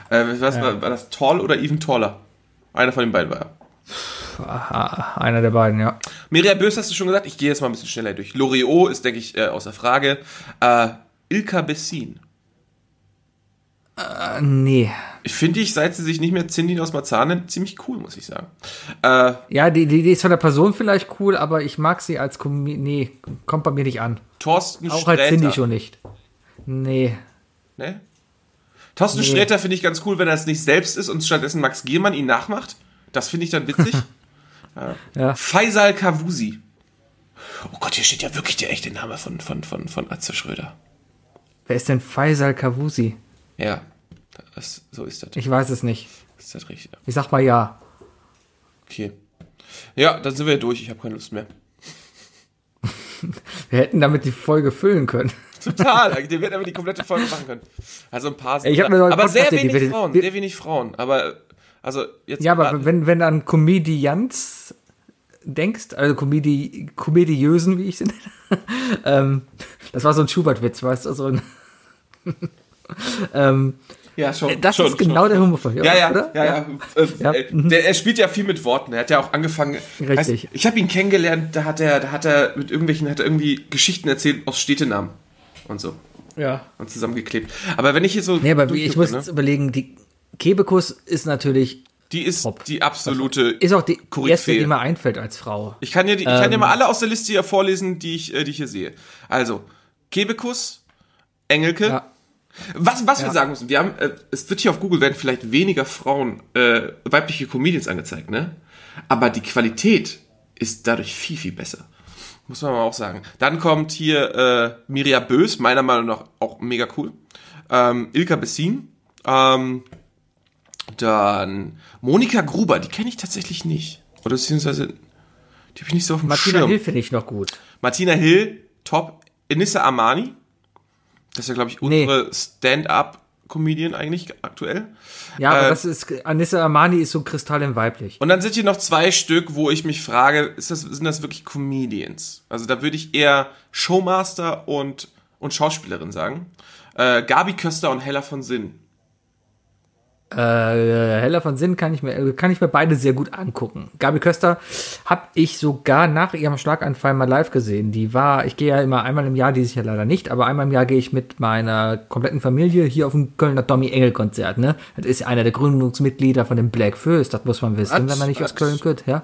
Speaker 3: Äh, was war, war das Tall oder Even Taller? Einer von den beiden war er.
Speaker 2: Ah, einer der beiden, ja.
Speaker 3: Miriam Bös hast du schon gesagt, ich gehe jetzt mal ein bisschen schneller durch. Loriot ist, denke ich, äh, außer Frage. Äh, Ilka Bessin.
Speaker 2: Äh, nee.
Speaker 3: Ich finde ich, seit sie sich nicht mehr Cindy aus Marzahn nennt, ziemlich cool, muss ich sagen. Äh,
Speaker 2: Ja, die, die, die ist von der Person vielleicht cool, aber ich mag sie als Kommi Nee, kommt bei mir nicht an.
Speaker 3: Thorsten
Speaker 2: Auch als
Speaker 3: Sträter.
Speaker 2: Cindy schon nicht. Nee.
Speaker 3: Ne? Thorsten
Speaker 2: Nee.
Speaker 3: Sträter finde ich ganz cool, wenn er es nicht selbst ist und stattdessen Max Giermann ihn nachmacht. Das finde ich dann witzig.
Speaker 2: Ja.
Speaker 3: Faisal Kavusi. Oh Gott, hier steht ja wirklich der echte Name von, von, von, von Atze Schröder.
Speaker 2: Wer ist denn Faisal Kavusi?
Speaker 3: Ja, das, so ist das.
Speaker 2: Ich weiß es nicht.
Speaker 3: Ist das richtig?
Speaker 2: Ich sag mal ja.
Speaker 3: Okay. Ja, dann sind wir durch. Ich habe keine Lust mehr.
Speaker 2: Wir hätten damit die Folge füllen können.
Speaker 3: Total. Der wird aber die komplette Folge machen können. Also ein paar
Speaker 2: Ich hab mir
Speaker 3: Aber sehr
Speaker 2: Podcast, die
Speaker 3: wenig
Speaker 2: wir-
Speaker 3: Frauen.
Speaker 2: wir-
Speaker 3: Sehr wenig Frauen. Aber, also jetzt.
Speaker 2: Ja, aber wenn, wenn du an Comedians denkst, also Comedi Komediösen, wie ich sie nenne, ähm, das war so ein Schubert-Witz, weißt du, so ein, ähm,
Speaker 3: Ja, schon.
Speaker 2: das
Speaker 3: schon,
Speaker 2: ist genau
Speaker 3: schon.
Speaker 2: der Humor von
Speaker 3: Ja, ja,
Speaker 2: oder?
Speaker 3: ja, ja. Äh,
Speaker 2: Ja.
Speaker 3: äh, Der, er spielt ja viel mit Worten. Er hat ja auch angefangen.
Speaker 2: Richtig.
Speaker 3: Heißt, ich habe ihn kennengelernt, da hat er, da hat er mit irgendwelchen, hat er irgendwie Geschichten erzählt aus Städtenamen und so
Speaker 2: ja.
Speaker 3: und zusammengeklebt. Aber wenn ich hier so,
Speaker 2: Nee, aber ich muss
Speaker 3: ne,
Speaker 2: jetzt überlegen, die Kebekus ist natürlich,
Speaker 3: die ist
Speaker 2: Hopp.
Speaker 3: die absolute.
Speaker 2: ist auch die erste,
Speaker 3: Koryphäe.
Speaker 2: die mir einfällt als Frau.
Speaker 3: Ich kann ja, die, ich kann ja
Speaker 2: Ähm.
Speaker 3: mal alle aus der Liste hier vorlesen, die ich, äh, die ich hier sehe. Also Kebekus, Engelke.
Speaker 2: Ja.
Speaker 3: Was, was wir
Speaker 2: Ja.
Speaker 3: sagen müssen, wir haben, äh, es wird hier auf Google werden vielleicht weniger Frauen, äh, weibliche Comedians angezeigt, ne? Aber die Qualität ist dadurch viel, viel besser. Muss man mal auch sagen. Dann kommt hier äh, Mirja Bös, meiner Meinung nach auch mega cool. Ähm, Ilka Bessin. Ähm, dann Monika Gruber, die kenne ich tatsächlich nicht. Oder beziehungsweise, die habe ich nicht so auf dem
Speaker 2: Martina
Speaker 3: Schirm.
Speaker 2: Hill finde ich noch gut.
Speaker 3: Martina Hill, top. Enissa Armani. Das ist ja, glaube ich,
Speaker 2: Nee.
Speaker 3: unsere Stand-up-Comedian eigentlich aktuell.
Speaker 2: Ja, aber
Speaker 3: Äh,
Speaker 2: das ist, Anissa Armani ist so kristallin weiblich.
Speaker 3: Und dann sind hier noch zwei Stück, wo ich mich frage, das, sind das wirklich Comedians? Also da würde ich eher Showmaster und, und Schauspielerin sagen. Äh, Gabi Köster und Hella von Sinn.
Speaker 2: Äh, Hella von Sinn kann ich mir, äh, kann ich mir beide sehr gut angucken. Gabi Köster habe ich sogar nach ihrem Schlaganfall mal live gesehen. Die war, ich gehe ja immer einmal im Jahr, dieses Jahr leider nicht, aber einmal im Jahr gehe ich mit meiner kompletten Familie hier auf ein Kölner Tommy Engel Konzert, ne? Das ist einer der Gründungsmitglieder von dem Black Föß, das muss man wissen,
Speaker 3: Was?
Speaker 2: wenn man nicht aus? Köln kommt, ja?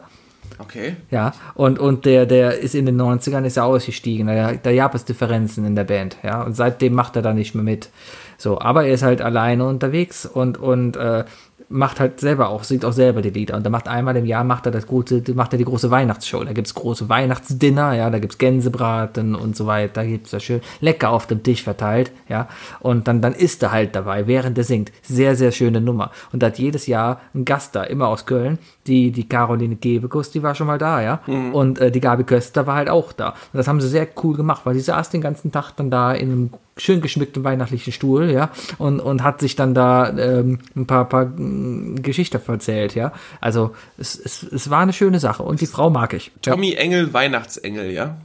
Speaker 3: Okay.
Speaker 2: Ja, und, und der, der ist in den 90ern ist er ausgestiegen. Da, da gab es Differenzen in der Band, ja. Und seitdem macht er da nicht mehr mit. So, aber er ist halt alleine unterwegs und, und äh, macht halt selber auch, singt auch selber die Lieder. Und da macht einmal im Jahr macht er das gute, macht er die große Weihnachtsshow. Da gibt's große Weihnachtsdinner, ja, da gibt's Gänsebraten und so weiter. Da gibt's da schön lecker auf dem Tisch verteilt, ja. Und dann, dann isst er halt dabei, während er singt. Sehr, sehr schöne Nummer. Und da hat jedes Jahr ein Gast da, immer aus Köln. Die, die Caroline Gebekus, die war schon mal da, ja. Und äh, die Gabi Köster war halt auch da. Und das haben sie sehr cool gemacht, weil sie saß den ganzen Tag dann da in einem schön geschmückten weihnachtlichen Stuhl, ja, und, und hat sich dann da ähm, ein paar, paar mm, Geschichten erzählt, ja. Also es, es, es war eine schöne Sache und die Frau mag ich. Ja,
Speaker 3: Tommy Engel, Weihnachtsengel, ja?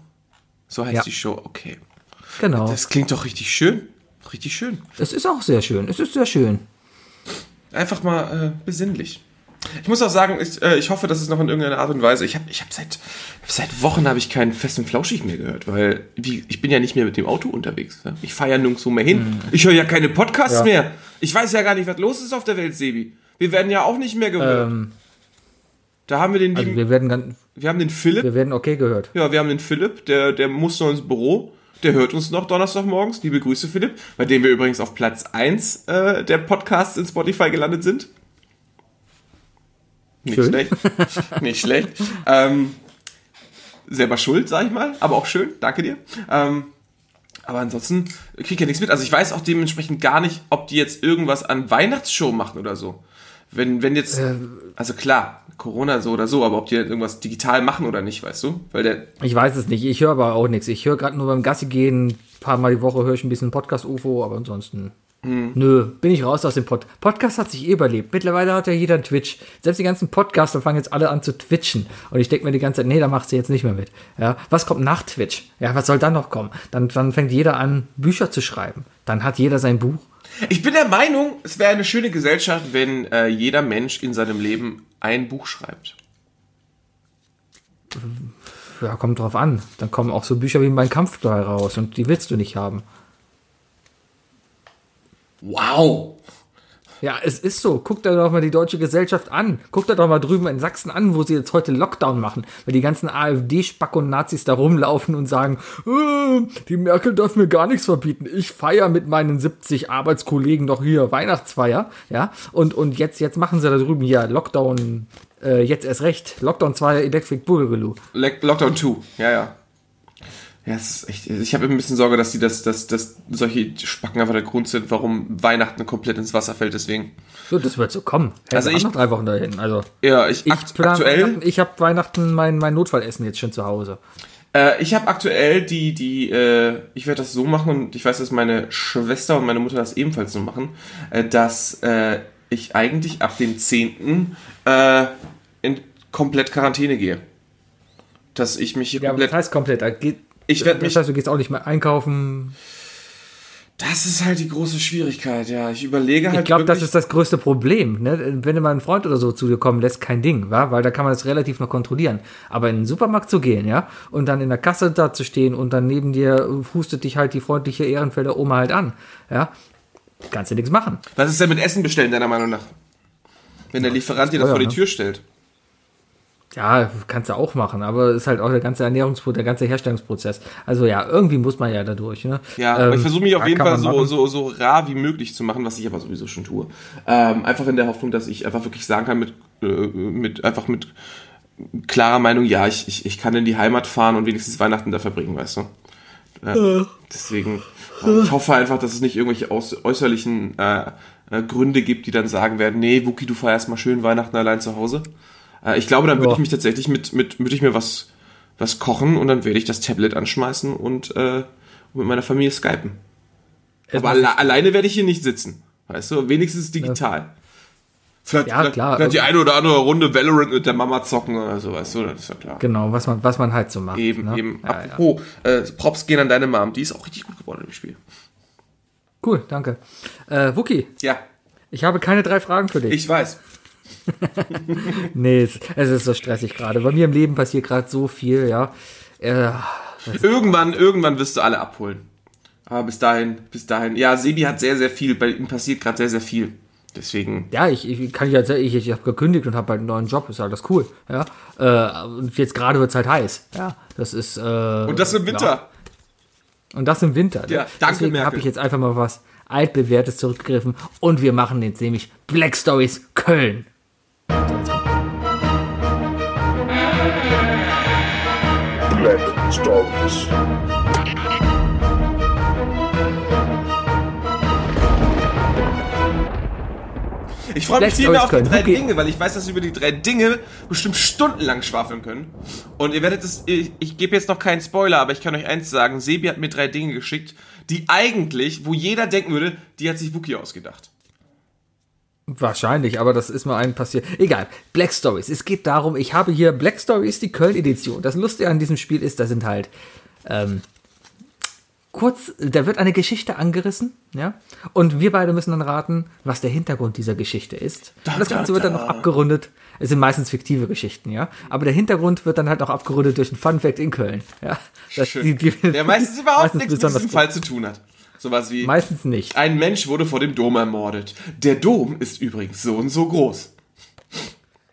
Speaker 3: So heißt
Speaker 2: Ja.
Speaker 3: die Show, okay.
Speaker 2: genau.
Speaker 3: Das klingt doch richtig schön. Richtig schön.
Speaker 2: Es ist auch sehr schön. Es ist sehr schön.
Speaker 3: Einfach mal äh, besinnlich. Ich muss auch sagen, ich, äh, ich hoffe, dass es noch in irgendeiner Art und Weise. Ich habe ich hab seit, seit Wochen habe ich keinen festen Flauschig mehr gehört, weil wie, ich bin ja nicht mehr mit dem Auto unterwegs. Ne? Ich fahre ja nirgendwo mehr hin. Ich höre ja keine Podcasts
Speaker 2: Ja.
Speaker 3: mehr. Ich weiß ja gar nicht, was los ist auf der Welt, Sebi. Wir werden ja auch nicht mehr gehört.
Speaker 2: Ähm,
Speaker 3: da haben wir den
Speaker 2: also wir werden ganz,
Speaker 3: wir haben den Philipp.
Speaker 2: wir werden okay gehört.
Speaker 3: Ja, wir haben den Philipp, der, der muss noch ins Büro. Der hört uns noch Donnerstagmorgens. Liebe Grüße, Philipp. Bei dem wir übrigens auf Platz 1 äh, der Podcasts in Spotify gelandet sind. Nicht
Speaker 2: Schön.
Speaker 3: schlecht. Nicht schlecht. Ähm, selber schuld, sag ich mal. Aber auch schön. Danke dir. Ähm, aber ansonsten krieg ich ja nichts mit. Also ich weiß auch dementsprechend gar nicht, ob die jetzt irgendwas an Weihnachtsshow machen oder so. Wenn, wenn jetzt, also klar, Corona so oder so, aber ob die irgendwas digital machen oder nicht, weißt du? Weil der,
Speaker 2: Ich weiß es nicht. Ich höre aber auch nichts. Ich höre gerade nur beim Gassi gehen, ein paar Mal die Woche höre ich ein bisschen Podcast-UFO, aber ansonsten. Nö, bin ich raus aus dem Pod. Podcast hat sich eh überlebt. Mittlerweile hat ja jeder einen Twitch. Selbst die ganzen Podcaster fangen jetzt alle an zu twitchen. Und ich denke mir die ganze Zeit, nee, da machst du jetzt nicht mehr mit. Ja, was kommt nach Twitch? Ja, was soll dann noch kommen? Dann, dann fängt jeder an, Bücher zu schreiben. Dann hat jeder sein Buch.
Speaker 3: Ich bin der Meinung, es wäre eine schöne Gesellschaft, wenn äh, jeder Mensch in seinem Leben ein Buch schreibt.
Speaker 2: Ja, kommt drauf an. Dann kommen auch so Bücher wie mein Kampf dabei raus und die willst du nicht haben.
Speaker 3: Wow!
Speaker 2: Ja, es ist so. Guckt dir doch mal die deutsche Gesellschaft an. Guckt dir doch mal drüben in Sachsen an, wo sie jetzt heute Lockdown machen. Weil die ganzen AfD-Spack und Nazis da rumlaufen und sagen, äh, die Merkel darf mir gar nichts verbieten. Ich feier mit meinen 70 Arbeitskollegen doch hier Weihnachtsfeier. Ja, und, und jetzt, jetzt machen sie da drüben hier Lockdown, äh, jetzt erst recht. Lockdown 2 Electric Boogaloo.
Speaker 3: Le- Lockdown 2, ja, ja. Ja, es ist echt, ich habe ein bisschen Sorge, dass die das, dass, dass solche Spacken einfach der Grund sind, warum Weihnachten komplett ins Wasser fällt, deswegen.
Speaker 2: So, das wird so kommen. Hey,
Speaker 3: Also ich-
Speaker 2: noch drei Wochen dahin. Also,
Speaker 3: Ja, ich,
Speaker 2: ich
Speaker 3: akt aktuell,
Speaker 2: ich habe Weihnachten mein, mein Notfallessen jetzt schon zu Hause.
Speaker 3: äh, ich habe aktuell die, die, äh, ich werde das so machen und ich weiß, dass meine Schwester und meine Mutter das ebenfalls so machen, äh, dass äh, ich eigentlich ab dem 10. Äh, in komplett Quarantäne gehe. Dass ich mich hier
Speaker 2: Ja, aber
Speaker 3: komplett
Speaker 2: das heißt komplett. da Geht,
Speaker 3: Ich werd mich-
Speaker 2: Das heißt, du gehst auch nicht mehr einkaufen.
Speaker 3: Das ist halt die große Schwierigkeit, ja. Ich überlege halt
Speaker 2: Ich glaube, das ist das größte Problem. Ne? Wenn du mal einen Freund oder so zu dir kommen lässt, kein Ding, wa? weil da kann man das relativ noch kontrollieren. Aber in den Supermarkt zu gehen, ja, und dann in der Kasse da zu stehen und dann neben dir hustet dich halt die freundliche Ehrenfelder Oma halt an, ja, kannst du nichts machen.
Speaker 3: Was ist denn mit Essen bestellen, deiner Meinung nach? Wenn der Lieferant dir das vor die
Speaker 2: ne?
Speaker 3: Tür stellt.
Speaker 2: Ja, kannst du auch machen, aber es ist halt auch der ganze Ernährungsprozess, der ganze Herstellungsprozess. Also ja, irgendwie muss man ja da durch. Ne?
Speaker 3: Ja, aber ich
Speaker 2: Ähm,
Speaker 3: versuche mich auf jeden Fall so,
Speaker 2: machen.
Speaker 3: so, so rar wie möglich zu machen, was ich aber sowieso schon tue. Ähm, einfach in der Hoffnung, dass ich einfach wirklich sagen kann, mit, äh, mit einfach mit klarer Meinung, ja, ich, ich, ich kann in die Heimat fahren und wenigstens Weihnachten da verbringen, weißt du? Äh, deswegen, äh, ich hoffe einfach, dass es nicht irgendwelche aus, äußerlichen äh, äh, Gründe gibt, die dann sagen werden, nee, Wookie, du feierst mal schön Weihnachten allein zu Hause. Äh, ich glaube, dann würde
Speaker 2: Ja.
Speaker 3: ich mich tatsächlich mit, mit, würde ich mir was, was kochen und dann werde ich das Tablet anschmeißen und äh, mit meiner Familie skypen. Aber alle, alleine werde ich hier nicht sitzen. Weißt du, wenigstens digital. Vielleicht,
Speaker 2: Ja,
Speaker 3: vielleicht-
Speaker 2: klar.
Speaker 3: vielleicht die eine oder andere Runde Valorant mit der Mama zocken oder so, weißt du, das ist ja klar.
Speaker 2: Genau, was man, was man halt so macht.
Speaker 3: Eben,
Speaker 2: ne?
Speaker 3: eben.
Speaker 2: Ja, ja.
Speaker 3: Apropos, Äh, Props gehen an deine Mom, die ist auch richtig gut geworden im Spiel.
Speaker 2: Cool, danke. Äh, Wookie,
Speaker 3: Ja,
Speaker 2: ich habe keine drei Fragen für dich.
Speaker 3: ich weiß.
Speaker 2: Nee, es, es ist so stressig gerade. Bei mir im Leben passiert gerade so viel, ja. Äh,
Speaker 3: Irgendwann, irgendwann wirst du alle abholen. Aber bis dahin, bis dahin. Ja, Sebi hat sehr, sehr viel. Bei ihm passiert gerade sehr, sehr viel. Deswegen.
Speaker 2: ja, ich, ich kann ja ich, ich habe gekündigt und habe halt einen neuen Job, ist alles cool, ja. Äh, und jetzt gerade wird es halt heiß, ja. Das ist äh,
Speaker 3: Und das im Winter.
Speaker 2: Ja. Und das im Winter. ne?
Speaker 3: Ja, danke,
Speaker 2: Deswegen habe ich jetzt einfach mal was altbewährtes zurückgegriffen und wir machen jetzt nämlich Black Stories Köln.
Speaker 4: Stories.
Speaker 3: Ich freue mich
Speaker 2: Black
Speaker 3: viel mehr auf die drei
Speaker 2: Okay.
Speaker 3: Dinge, weil ich weiß, dass wir über die drei Dinge bestimmt stundenlang schwafeln können. Und ihr werdet es, ich, ich gebe jetzt noch keinen Spoiler, aber ich kann euch eins sagen, Sebi hat mir drei Dinge geschickt, die eigentlich, wo jeder denken würde, die hat sich Wookie ausgedacht.
Speaker 2: Wahrscheinlich, aber das ist mal einem passiert. Egal. Black Stories. Es geht darum, ich habe hier Black Stories, die Köln-Edition. Das Lustige an diesem Spiel ist, da sind halt ähm, kurz, da wird eine Geschichte angerissen, ja, und wir beide müssen dann raten, was der Hintergrund dieser Geschichte ist. Und das
Speaker 3: Da,
Speaker 2: Ganze
Speaker 3: da,
Speaker 2: wird dann
Speaker 3: da.
Speaker 2: noch abgerundet. Es sind meistens fiktive Geschichten, ja, aber der Hintergrund wird dann halt noch abgerundet durch ein Fun Fact in Köln, ja. Das,
Speaker 3: Schön. Der meistens überhaupt
Speaker 2: meistens
Speaker 3: nichts mit diesem. Fall zu tun hat. Sowas wie,
Speaker 2: Meistens nicht.
Speaker 3: ein Mensch wurde vor dem Dom ermordet. Der Dom ist übrigens so und so groß.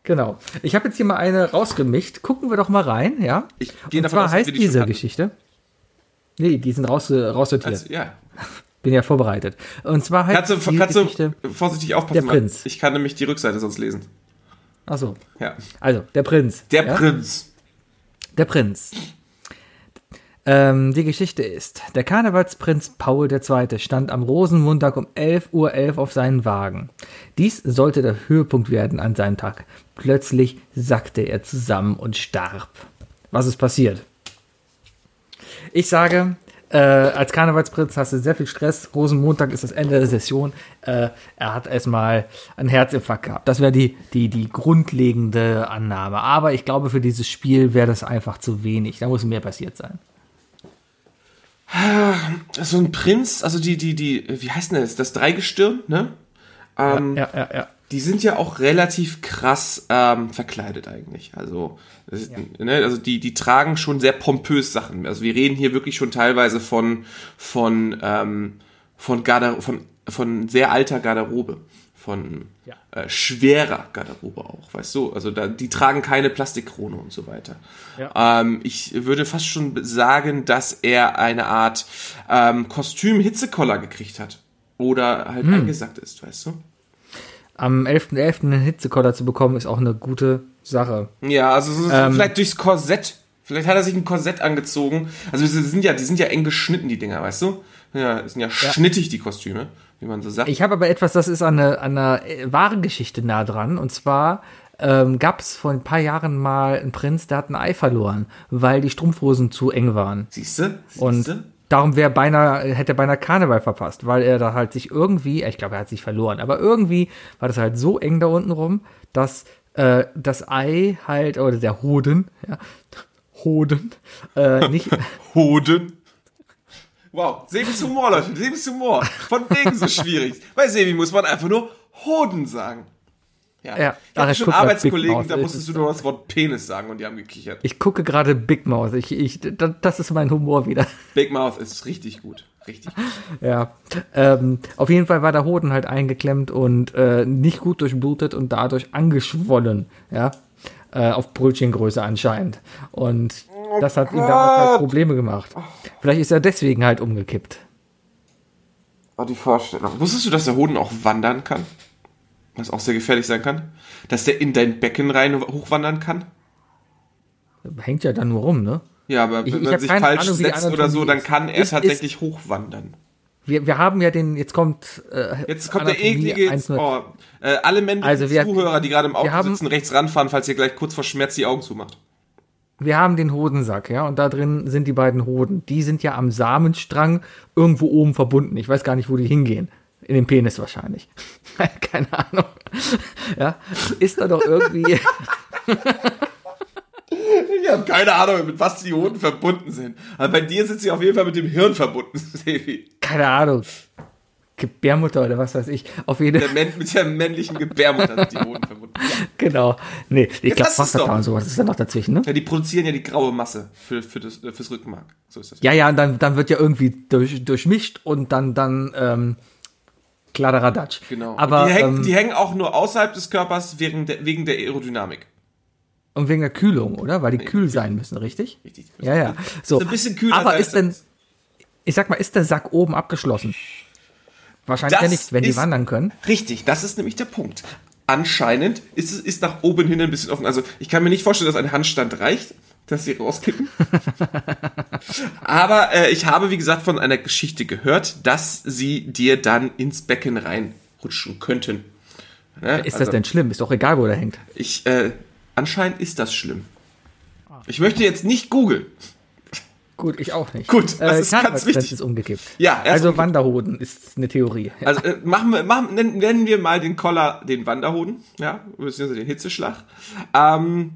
Speaker 2: Genau. Ich habe jetzt hier mal eine rausgemischt. Gucken wir doch mal rein, ja?
Speaker 3: Ich gehe
Speaker 2: Und
Speaker 3: davon
Speaker 2: zwar
Speaker 3: aus,
Speaker 2: heißt
Speaker 3: die
Speaker 2: diese. Geschichte. Nee, die sind raus, raussortiert.
Speaker 3: Also, ja.
Speaker 2: Bin ja vorbereitet. Und zwar heißt
Speaker 3: Kannst du,
Speaker 2: die
Speaker 3: kannst du
Speaker 2: Geschichte.
Speaker 3: vorsichtig aufpassen?
Speaker 2: Der Prinz.
Speaker 3: Ich kann nämlich die Rückseite sonst lesen.
Speaker 2: Achso.
Speaker 3: Ja.
Speaker 2: Also, der Prinz.
Speaker 3: Der
Speaker 2: ja?
Speaker 3: Prinz.
Speaker 2: Der Prinz. Ähm, die Geschichte ist, der Karnevalsprinz Paul II. stand am Rosenmontag um 11.11 Uhr auf seinen Wagen. Dies sollte der Höhepunkt werden an seinem Tag. Plötzlich sackte er zusammen und starb. Was ist passiert? Ich sage, äh, als Karnevalsprinz hast du sehr viel Stress. Rosenmontag ist das Ende der Session. Äh, er hat erstmal einen Herzinfarkt gehabt. Das wäre die, die, die grundlegende Annahme. Aber ich glaube, für dieses Spiel wäre das einfach zu wenig. Da muss mehr passiert sein.
Speaker 3: So ein Prinz, also die, die, die, wie heißt denn das? Das Dreigestirn, ne? Ähm,
Speaker 2: Ja, ja, ja.
Speaker 3: Die sind ja auch relativ krass ähm, verkleidet eigentlich. Also, ist, ne, also die, die tragen schon sehr pompös Sachen. Also wir reden hier wirklich schon teilweise von, von, ähm, von, Garder von, von sehr alter Garderobe. Von
Speaker 2: Ja.
Speaker 3: äh, schwerer Garderobe auch, weißt du? Also da, die tragen keine Plastikkrone und so weiter. Ähm, ich würde fast schon sagen, dass er eine Art ähm, Kostüm-Hitzekoller gekriegt hat. Oder halt eingesackt ist, weißt du?
Speaker 2: Am 11.11. einen Hitzekoller zu bekommen, ist auch eine gute Sache.
Speaker 3: Ja, also so,
Speaker 2: Ähm.
Speaker 3: vielleicht durchs Korsett. Vielleicht hat er sich ein Korsett angezogen. Also die sind ja, die sind ja eng geschnitten, die Dinger, weißt du? Ja, sind ja, schnittig, die Kostüme, wie man so sagt.
Speaker 2: Ich habe aber etwas, das ist an einer, an einer äh, wahren Geschichte nah dran. Und zwar ähm, gab es vor ein paar Jahren mal einen Prinz, der hat ein Ei verloren, weil die Strumpfhosen zu eng waren.
Speaker 3: Siehst du?
Speaker 2: Und darum wäre beinahe, hätte er beinahe Karneval verpasst, weil er da halt sich irgendwie, ich glaube, er hat sich verloren, aber irgendwie war das halt so eng da unten rum, dass äh, das Ei halt, oder der Hoden, ja, Hoden, äh, nicht,
Speaker 3: Hoden. Wow, Sebis Humor, Leute, Sebis Humor. Von wegen so schwierig. Bei Sebi muss man einfach nur Hoden sagen. Ja,
Speaker 2: Ja,
Speaker 3: ich hatte schon Arbeitskollegen, da
Speaker 2: es
Speaker 3: musstest du nur das Wort Penis sagen und die haben gekichert.
Speaker 2: ich gucke gerade Big Mouth, ich, ich, da- das ist mein Humor wieder.
Speaker 3: Big Mouth ist richtig gut. Richtig.
Speaker 2: Ja, ähm, auf jeden Fall war der Hoden halt eingeklemmt und äh, nicht gut durchblutet und dadurch angeschwollen, ja, äh, auf Brötchengröße anscheinend. Und das hat ihm damals halt Probleme gemacht. Vielleicht ist er deswegen halt umgekippt.
Speaker 3: Oh, die Vorstellung. Wusstest du, dass der Hoden auch wandern kann? Was auch sehr gefährlich sein kann? Dass der in dein Becken rein hochwandern kann?
Speaker 2: Hängt ja dann nur rum, ne?
Speaker 3: Ja, aber
Speaker 2: Ich-
Speaker 3: wenn
Speaker 2: ich
Speaker 3: man sich falsch
Speaker 2: Ahnung,
Speaker 3: setzt oder so, dann
Speaker 2: ist.
Speaker 3: kann er
Speaker 2: Ist-
Speaker 3: tatsächlich hochwandern.
Speaker 2: Wir, wir haben ja den, jetzt kommt. Äh,
Speaker 3: Jetzt kommt der
Speaker 2: Anatomie
Speaker 3: eklige.
Speaker 2: 1-0.
Speaker 3: Oh, äh, alle männlichen
Speaker 2: Also wir-
Speaker 3: Zuhörer, die gerade im Auto
Speaker 2: haben-
Speaker 3: sitzen, rechts ranfahren, falls ihr gleich kurz vor Schmerz die Augen zumacht.
Speaker 2: Wir haben den Hodensack, ja, und da drin sind die beiden Hoden. Die sind ja am Samenstrang irgendwo oben verbunden. Ich weiß gar nicht, wo die hingehen. In den Penis wahrscheinlich. Keine Ahnung. Ja, ist da doch irgendwie.
Speaker 3: Ich habe keine Ahnung, mit was die Hoden verbunden sind. Aber bei dir sind sie auf jeden Fall mit dem Hirn verbunden, Sevi.
Speaker 2: Keine Ahnung. Gebärmutter oder was weiß ich. Auf jeden Fall.
Speaker 3: Mit der männlichen Gebärmutter die Hoden verbunden. Ja.
Speaker 2: Genau. Nee, ich glaube, Prostata und sowas ist da noch dazwischen, ne?
Speaker 3: Ja, die produzieren ja die graue Masse für, für das, äh, fürs Rückenmark. So ist das.
Speaker 2: Ja, ja, und dann, dann wird ja irgendwie durch, durchmischt und dann, dann, ähm, Kladderadatsch.
Speaker 3: Genau.
Speaker 2: Aber,
Speaker 3: die, hängen,
Speaker 2: ähm,
Speaker 3: die hängen auch nur außerhalb des Körpers wegen der, wegen der Aerodynamik.
Speaker 2: und wegen der Kühlung, oder? Weil die kühl sein müssen, richtig?
Speaker 3: Richtig.
Speaker 2: Ja, ja. So.
Speaker 3: Ist ein bisschen kühler
Speaker 2: Aber ist denn, ich sag mal, ist der Sack oben abgeschlossen? Wahrscheinlich ja
Speaker 3: Das
Speaker 2: nicht, wenn die wandern können.
Speaker 3: Richtig, das ist nämlich der Punkt. Anscheinend ist es ist nach oben hin ein bisschen offen. Also ich kann mir nicht vorstellen, dass ein Handstand reicht, dass sie rauskippen. Aber äh, ich habe, wie gesagt, von einer Geschichte gehört, dass sie dir dann ins Becken reinrutschen könnten. Ne?
Speaker 2: Ist
Speaker 3: Also,
Speaker 2: das denn schlimm? Ist doch egal, wo der hängt.
Speaker 3: Ich, äh, anscheinend ist das schlimm. Ich möchte jetzt nicht googeln.
Speaker 2: Gut, ich auch nicht.
Speaker 3: Gut, das
Speaker 2: äh,
Speaker 3: ist ganz wichtig.
Speaker 2: ist umgekippt.
Speaker 3: Ja,
Speaker 2: also
Speaker 3: umgekippt.
Speaker 2: Wanderhoden ist eine Theorie.
Speaker 3: Also äh, machen wir, machen, nennen, nennen wir mal den Koller den Wanderhoden, ja, beziehungsweise den Hitzeschlag. Ähm,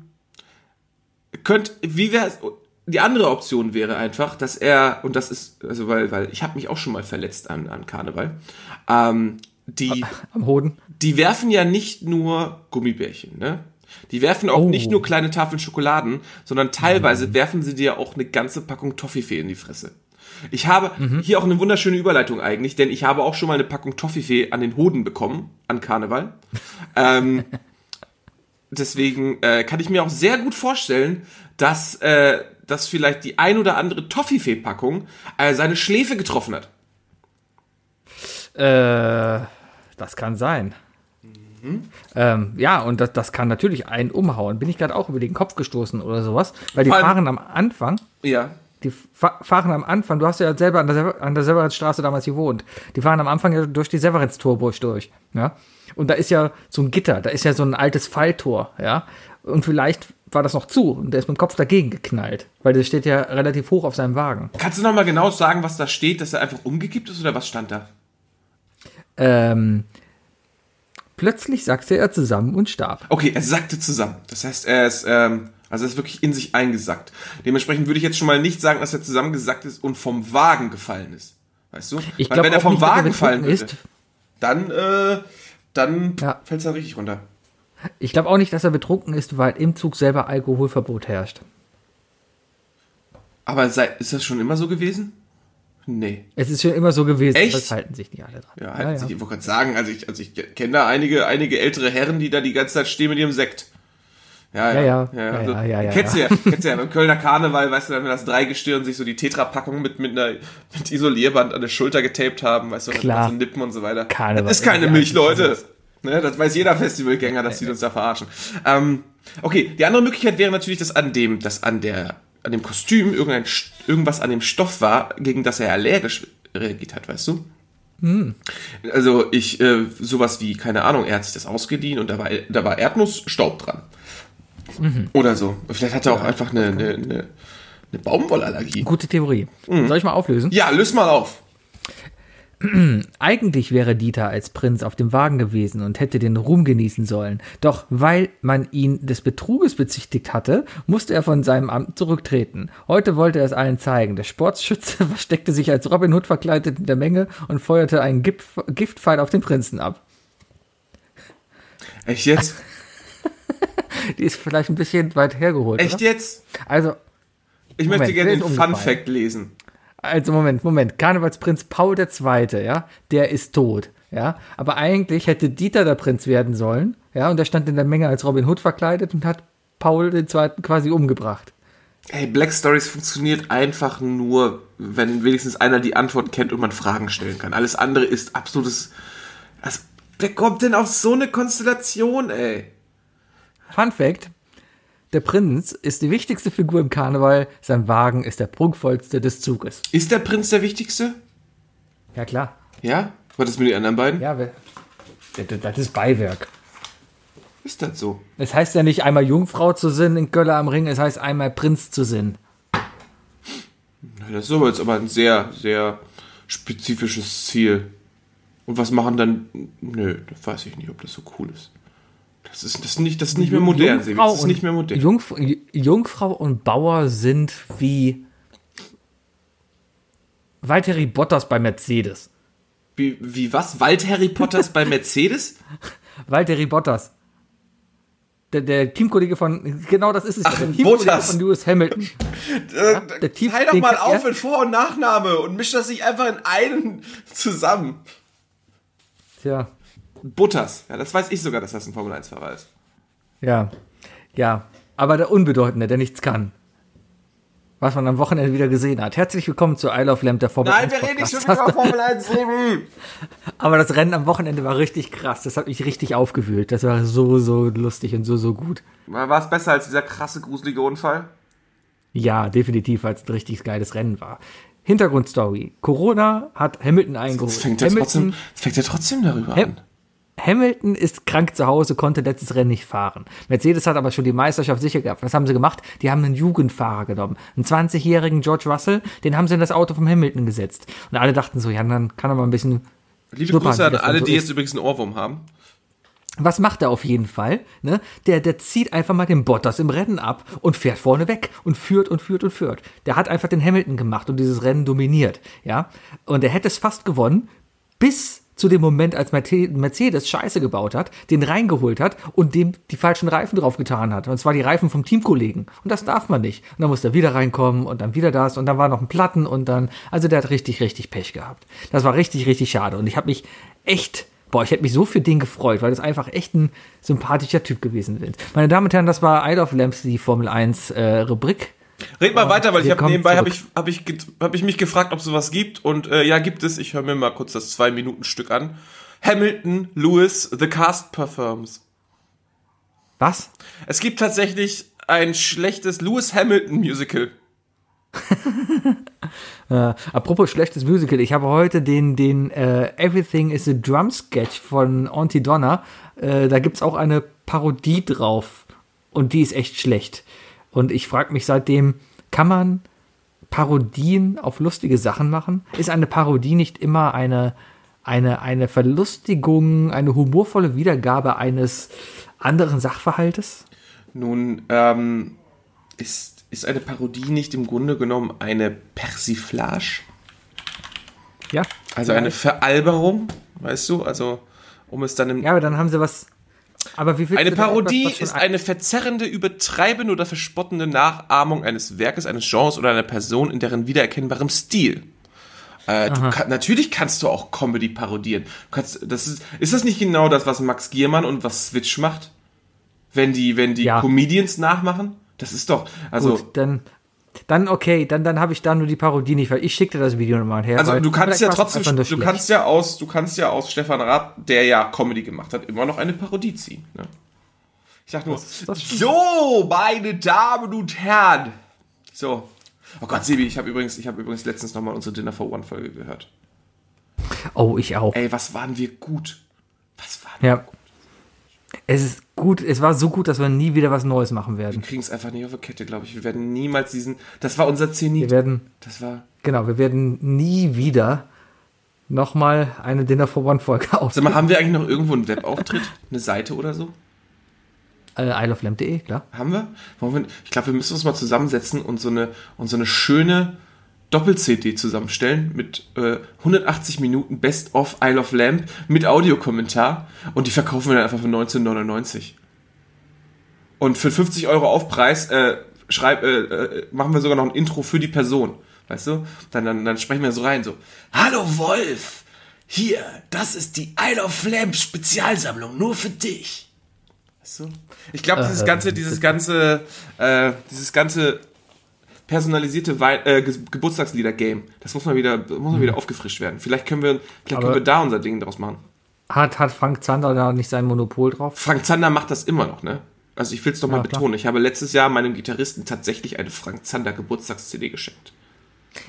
Speaker 3: könnt, wie wäre die andere Option wäre einfach, dass er und das ist also weil weil ich habe mich auch schon mal verletzt an an Karneval. Ähm, die
Speaker 2: Am Hoden.
Speaker 3: die werfen ja nicht nur Gummibärchen, ne? Die werfen auch
Speaker 2: Oh.
Speaker 3: nicht nur kleine Tafeln Schokoladen, sondern teilweise werfen sie dir auch eine ganze Packung Toffifee in die Fresse. Ich habe hier auch eine wunderschöne Überleitung eigentlich, denn ich habe auch schon mal eine Packung Toffifee an den Hoden bekommen, an Karneval. ähm, deswegen äh, kann ich mir auch sehr gut vorstellen, dass, äh, dass vielleicht die ein oder andere Toffifee-Packung äh, seine Schläfe getroffen hat.
Speaker 2: Äh, das kann sein.
Speaker 3: Mhm.
Speaker 2: Ähm, ja, und das, das kann natürlich einen umhauen. Bin ich gerade auch über den Kopf gestoßen oder sowas. Weil die
Speaker 3: Vor
Speaker 2: fahren am Anfang,
Speaker 3: Ja.
Speaker 2: die fa fahren am Anfang, du hast ja selber an der, an der Severinstraße damals gewohnt. Die fahren am Anfang ja durch die Severinstorburg durch. Ja. Und da ist ja so ein Gitter, da ist ja so ein altes Falltor, ja. Und vielleicht war das noch zu und der ist mit dem Kopf dagegen geknallt, weil der steht ja relativ hoch auf seinem Wagen.
Speaker 3: Kannst du noch mal genau sagen, was da steht, dass er einfach umgekippt ist oder was stand da?
Speaker 2: Ähm, plötzlich sackte er zusammen und starb.
Speaker 3: Okay, er sackte zusammen. Das heißt, er ist, ähm, also er ist wirklich in sich eingesackt. Dementsprechend würde ich jetzt schon mal nicht sagen, dass er zusammengesackt ist und vom Wagen gefallen ist. Weißt du?
Speaker 2: Ich
Speaker 3: Weil
Speaker 2: glaub
Speaker 3: wenn er vom
Speaker 2: nicht,
Speaker 3: Wagen fallen
Speaker 2: betrunken
Speaker 3: würde,
Speaker 2: ist.
Speaker 3: dann, äh, dann
Speaker 2: Ja.
Speaker 3: fällt es dann richtig runter.
Speaker 2: Ich glaube auch nicht, dass er betrunken ist, weil im Zug selber Alkoholverbot herrscht.
Speaker 3: Aber sei, ist das schon immer so gewesen? Nee.
Speaker 2: Es ist schon immer so gewesen,
Speaker 3: Echt?
Speaker 2: das halten sich nicht alle dran.
Speaker 3: Ja, halt sich, ich wollte gerade sagen, also ich, also ich kenne da einige, einige ältere Herren, die da die ganze Zeit stehen mit ihrem Sekt. Ja, ja,
Speaker 2: Ja, ja.
Speaker 3: ja,
Speaker 2: Ja,
Speaker 3: also,
Speaker 2: ja, ja, ja,
Speaker 3: kennst du ja, kennst du ja, beim Kölner Karneval, weißt du, wenn das Dreigestirn sich so die Tetra-Packung mit, mit einer, mit Isolierband an der Schulter getaped haben, weißt du,
Speaker 2: Klar.
Speaker 3: so Nippen und so weiter.
Speaker 2: Karneval
Speaker 3: das ist keine Milch,
Speaker 2: ja
Speaker 3: Leute. Ne, das weiß jeder Festivalgänger, dass die uns da verarschen. Ähm, okay, die andere Möglichkeit wäre natürlich, dass an dem, dass an der, an dem Kostüm irgendein, irgendwas an dem Stoff war, gegen das er allergisch reagiert hat, weißt du? Also ich, äh, sowas wie, keine Ahnung, er hat sich das ausgeliehen und da war, da war Erdnussstaub dran. Oder so. Vielleicht hat er auch einfach eine, eine, eine, eine Baumwollallergie.
Speaker 2: Gute Theorie.
Speaker 3: Mhm.
Speaker 2: Soll ich mal auflösen?
Speaker 3: Ja, löst mal auf.
Speaker 2: Eigentlich wäre Dieter als Prinz auf dem Wagen gewesen und hätte den Ruhm genießen sollen. Doch weil man ihn des Betruges bezichtigt hatte, musste er von seinem Amt zurücktreten. Heute wollte er es allen zeigen. Der Sportschütze versteckte sich als Robin Hood verkleidet in der Menge und feuerte einen Gipf Giftpfeil auf den Prinzen ab.
Speaker 3: Echt jetzt?
Speaker 2: Die ist vielleicht ein bisschen weit hergeholt.
Speaker 3: Echt
Speaker 2: Oder?
Speaker 3: jetzt?
Speaker 2: Also,
Speaker 3: Ich
Speaker 2: Moment,
Speaker 3: möchte gerne den Fun? Fact lesen.
Speaker 2: Also Moment, Moment. Karnevalsprinz Paul II., ja, der ist tot, ja. Aber eigentlich hätte Dieter der Prinz werden sollen, ja, und der stand in der Menge als Robin Hood verkleidet und hat Paul II. quasi umgebracht.
Speaker 3: Hey, Black Stories funktioniert einfach nur, wenn wenigstens einer die Antwort kennt und man Fragen stellen kann. Alles andere ist absolutes. Was, wer kommt denn auf so eine Konstellation, ey?
Speaker 2: Fun Fact: Der Prinz ist die wichtigste Figur im Karneval. Sein Wagen ist der prunkvollste des Zuges.
Speaker 3: Ist der Prinz der Wichtigste?
Speaker 2: Ja, klar.
Speaker 3: Ja? Was ist mit den anderen beiden?
Speaker 2: Ja, das, das ist Beiwerk.
Speaker 3: Ist das so?
Speaker 2: Es heißt ja nicht einmal Jungfrau zu Sinn in Göller am Ring, es heißt einmal Prinz zu Sinn.
Speaker 3: Das ist aber jetzt aber ein sehr, sehr spezifisches Ziel. Und was machen dann. Nö, das weiß ich nicht, ob das so cool ist. Das ist, das nicht, das ist nicht mehr modern, Sebi. Das ist nicht mehr modern.
Speaker 2: Jungf Jungfrau und Bauer sind wie Valtteri Bottas bei Mercedes.
Speaker 3: Wie, wie was? Wald Harry Potters bei Mercedes?
Speaker 2: Valtteri Bottas. Der, der Teamkollege von, genau das ist es.
Speaker 3: Ach,
Speaker 2: der Teamkollege
Speaker 3: Bottas.
Speaker 2: von Lewis Hamilton.
Speaker 3: Äh,
Speaker 2: der Team-
Speaker 3: Teil doch
Speaker 2: den
Speaker 3: mal auf in Vor- und Nachname und misch das nicht einfach in einen zusammen.
Speaker 2: Tja,
Speaker 3: Butters. Ja, das weiß ich sogar, dass das ein Formel-1-Fahrer ist.
Speaker 2: ja, ja. Aber der Unbedeutende, der nichts kann. was man am Wochenende wieder gesehen hat. Herzlich willkommen zu Isle of Lamp, der Formel
Speaker 3: Nein,
Speaker 2: 1
Speaker 3: wir reden nicht schon wieder über Formel 1, Sebi.
Speaker 2: Aber das Rennen am Wochenende war richtig krass. Das hat mich richtig aufgewühlt. Das war so, so lustig und so, so gut.
Speaker 3: War es besser als dieser krasse, gruselige Unfall?
Speaker 2: Ja, definitiv, weil es ein richtig geiles Rennen war. Hintergrundstory. Corona hat Hamilton eingeholt.
Speaker 3: Das fängt ja trotzdem, das fängt ja trotzdem darüber
Speaker 2: Ham-
Speaker 3: an.
Speaker 2: Hamilton ist krank zu Hause, konnte letztes Rennen nicht fahren. Mercedes hat aber schon die Meisterschaft sicher gehabt. Was haben sie gemacht? Die haben einen Jugendfahrer genommen. Einen 20-jährigen George Russell, den haben sie in das Auto vom Hamilton gesetzt. Und alle dachten so, ja, dann kann er mal ein bisschen
Speaker 3: Liebe Grüße an alle,
Speaker 2: so
Speaker 3: die
Speaker 2: ist.
Speaker 3: jetzt übrigens einen Ohrwurm haben.
Speaker 2: Was macht er auf jeden Fall? Ne? Der, der zieht einfach mal den Bottas im Rennen ab und fährt vorne weg und führt und führt und führt. Der hat einfach den Hamilton gemacht und dieses Rennen dominiert. Ja? Und er hätte es fast gewonnen, bis zu dem Moment, als Mercedes Scheiße gebaut hat, den reingeholt hat und dem die falschen Reifen drauf getan hat. Und zwar die Reifen vom Teamkollegen. Und das darf man nicht. Und dann muss er wieder reinkommen und dann wieder das und dann war noch ein Platten und dann, also der hat richtig, richtig Pech gehabt. Das war richtig, richtig schade. Und ich habe mich echt Boah, ich hätte mich so für den gefreut, weil das einfach echt ein sympathischer Typ gewesen ist. Meine Damen und Herren, das war Isle of Lamps, die Formel 1 äh, Rubrik.
Speaker 3: Red mal weiter, weil ich habe nebenbei habe ich, hab ich, hab ich mich gefragt, ob sowas gibt. Und äh, ja, gibt es. Ich höre mir mal kurz das Zwei-Minuten-Stück an. Hamilton, Lewis, The Cast Performs.
Speaker 2: Was?
Speaker 3: Es gibt tatsächlich ein schlechtes Lewis Hamilton Musical.
Speaker 2: Äh, apropos schlechtes Musical, ich habe heute den, den äh, Everything is a Drum Sketch von Auntie Donna. Äh, da gibt's auch eine Parodie drauf. Und die ist echt schlecht. Und ich frage mich seitdem, kann man Parodien auf lustige Sachen machen? Ist eine Parodie nicht immer eine, eine, eine Verlustigung, eine humorvolle Wiedergabe eines anderen Sachverhaltes?
Speaker 3: Nun, ähm, ist, ist eine Parodie nicht im Grunde genommen eine Persiflage?
Speaker 2: Ja.
Speaker 3: Also eine Veralberung, weißt du? Also, um es dann im
Speaker 2: Ja, aber dann haben sie was. Aber wie
Speaker 3: Eine Parodie
Speaker 2: etwas,
Speaker 3: ist eine verzerrende, übertreibende oder verspottende Nachahmung eines Werkes, eines Genres oder einer Person in deren wiedererkennbarem Stil. Äh, kann, natürlich kannst du auch Comedy parodieren. Kannst, das ist, ist das nicht genau das, was Max Giermann und was Switch macht? Wenn die, wenn die
Speaker 2: Ja.
Speaker 3: Comedians nachmachen? Das ist doch, also,
Speaker 2: Gut, dann, dann okay, dann, dann habe ich da nur die Parodie nicht, weil ich schickte das Video nochmal her.
Speaker 3: also du kannst ja trotzdem, du
Speaker 2: schlecht.
Speaker 3: kannst ja aus, du kannst ja aus Stefan Raab, der ja Comedy gemacht hat, immer noch eine Parodie ziehen. Ne? Ich sag nur,
Speaker 2: das stimmt.
Speaker 3: so, meine Damen und Herren. So. Oh Gott, Sebi, ich habe übrigens, ich habe übrigens letztens nochmal unsere Dinner for One Folge gehört.
Speaker 2: Oh, ich auch.
Speaker 3: Ey, was waren wir gut? Was waren wir?
Speaker 2: Ja. Es ist gut, es war so gut, dass wir nie wieder was Neues machen werden.
Speaker 3: Wir kriegen es einfach nicht auf die Kette, glaube ich. Wir werden niemals diesen, das war unser Zenit.
Speaker 2: Wir werden,
Speaker 3: Das war,
Speaker 2: genau, wir werden nie wieder nochmal eine Dinner for One Folge
Speaker 3: sag
Speaker 2: aufnehmen.
Speaker 3: mal, haben wir eigentlich noch irgendwo einen Webauftritt? Eine Seite oder so?
Speaker 2: Äh, isleoflamp.de, klar.
Speaker 3: Haben wir? Wir ich glaube, wir müssen uns mal zusammensetzen und so eine, und so eine schöne Doppel-CD zusammenstellen mit äh, 180 Minuten Best of Isle of Lamp mit Audiokommentar und die verkaufen wir dann einfach für 1999. Und für 50 Euro Aufpreis äh, schreib, äh, äh, machen wir sogar noch ein Intro für die Person. Weißt du? Dann, dann, dann sprechen wir so rein, so, Hallo Wolf! Hier, das ist die Isle of Lamp Spezialsammlung, nur für dich. Weißt du? Ich glaube, dieses ganze, dieses ganze, äh, dieses ganze personalisierte Wei äh, Ge Geburtstagslieder-Game, das muss mal wieder, muss mal wieder aufgefrischt werden. Vielleicht können wir, vielleicht können
Speaker 2: Mhm.
Speaker 3: Wir da unser Ding draus machen.
Speaker 2: Hat, hat Frank Zander da nicht sein Monopol drauf?
Speaker 3: Frank Zander macht das immer noch, ne? Also ich will es doch mal
Speaker 2: Ja, klar.
Speaker 3: betonen. Ich habe letztes Jahr meinem Gitarristen tatsächlich eine Frank Zander Geburtstags-CD geschenkt.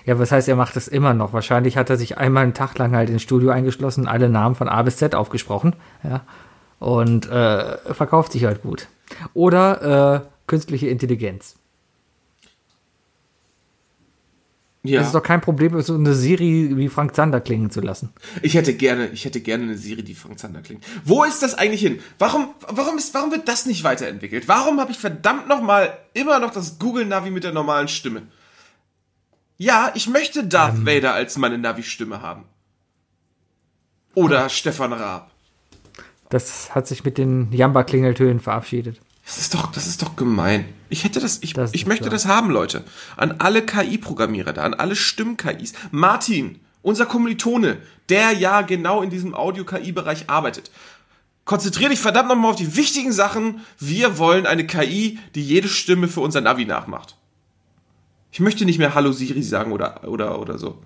Speaker 2: Ja, was heißt, er macht das immer noch? Wahrscheinlich hat er sich einmal einen Tag lang halt ins Studio eingeschlossen, alle Namen von A bis Z aufgesprochen, ja. Und äh, verkauft sich halt gut. Oder äh, künstliche Intelligenz.
Speaker 3: Ja.
Speaker 2: Es ist doch kein Problem, so eine Siri wie Frank Zander klingen zu lassen.
Speaker 3: Ich hätte gerne, ich hätte gerne eine Serie, die Frank Zander klingt. Wo ist das eigentlich hin? Warum, warum ist, warum wird das nicht weiterentwickelt? Warum habe ich verdammt noch mal immer noch das Google Navi mit der normalen Stimme? Ja, ich möchte Darth
Speaker 2: Ähm.
Speaker 3: Vader als meine Navi-Stimme haben. Oder Stefan Raab.
Speaker 2: Das hat sich mit den Jamba-Klingeltönen verabschiedet.
Speaker 3: Das ist doch, das ist doch gemein. Ich hätte das, ich,
Speaker 2: Das
Speaker 3: ich möchte
Speaker 2: klar.
Speaker 3: das haben, Leute. An alle KI-Programmierer da, an alle Stimm-KIs. Martin, unser Kommilitone, der ja genau in diesem Audio-KI-Bereich arbeitet. Konzentrier dich verdammt nochmal auf die wichtigen Sachen. Wir wollen eine KI, die jede Stimme für unser Navi nachmacht. Ich möchte nicht mehr Hallo Siri sagen oder, oder, oder so.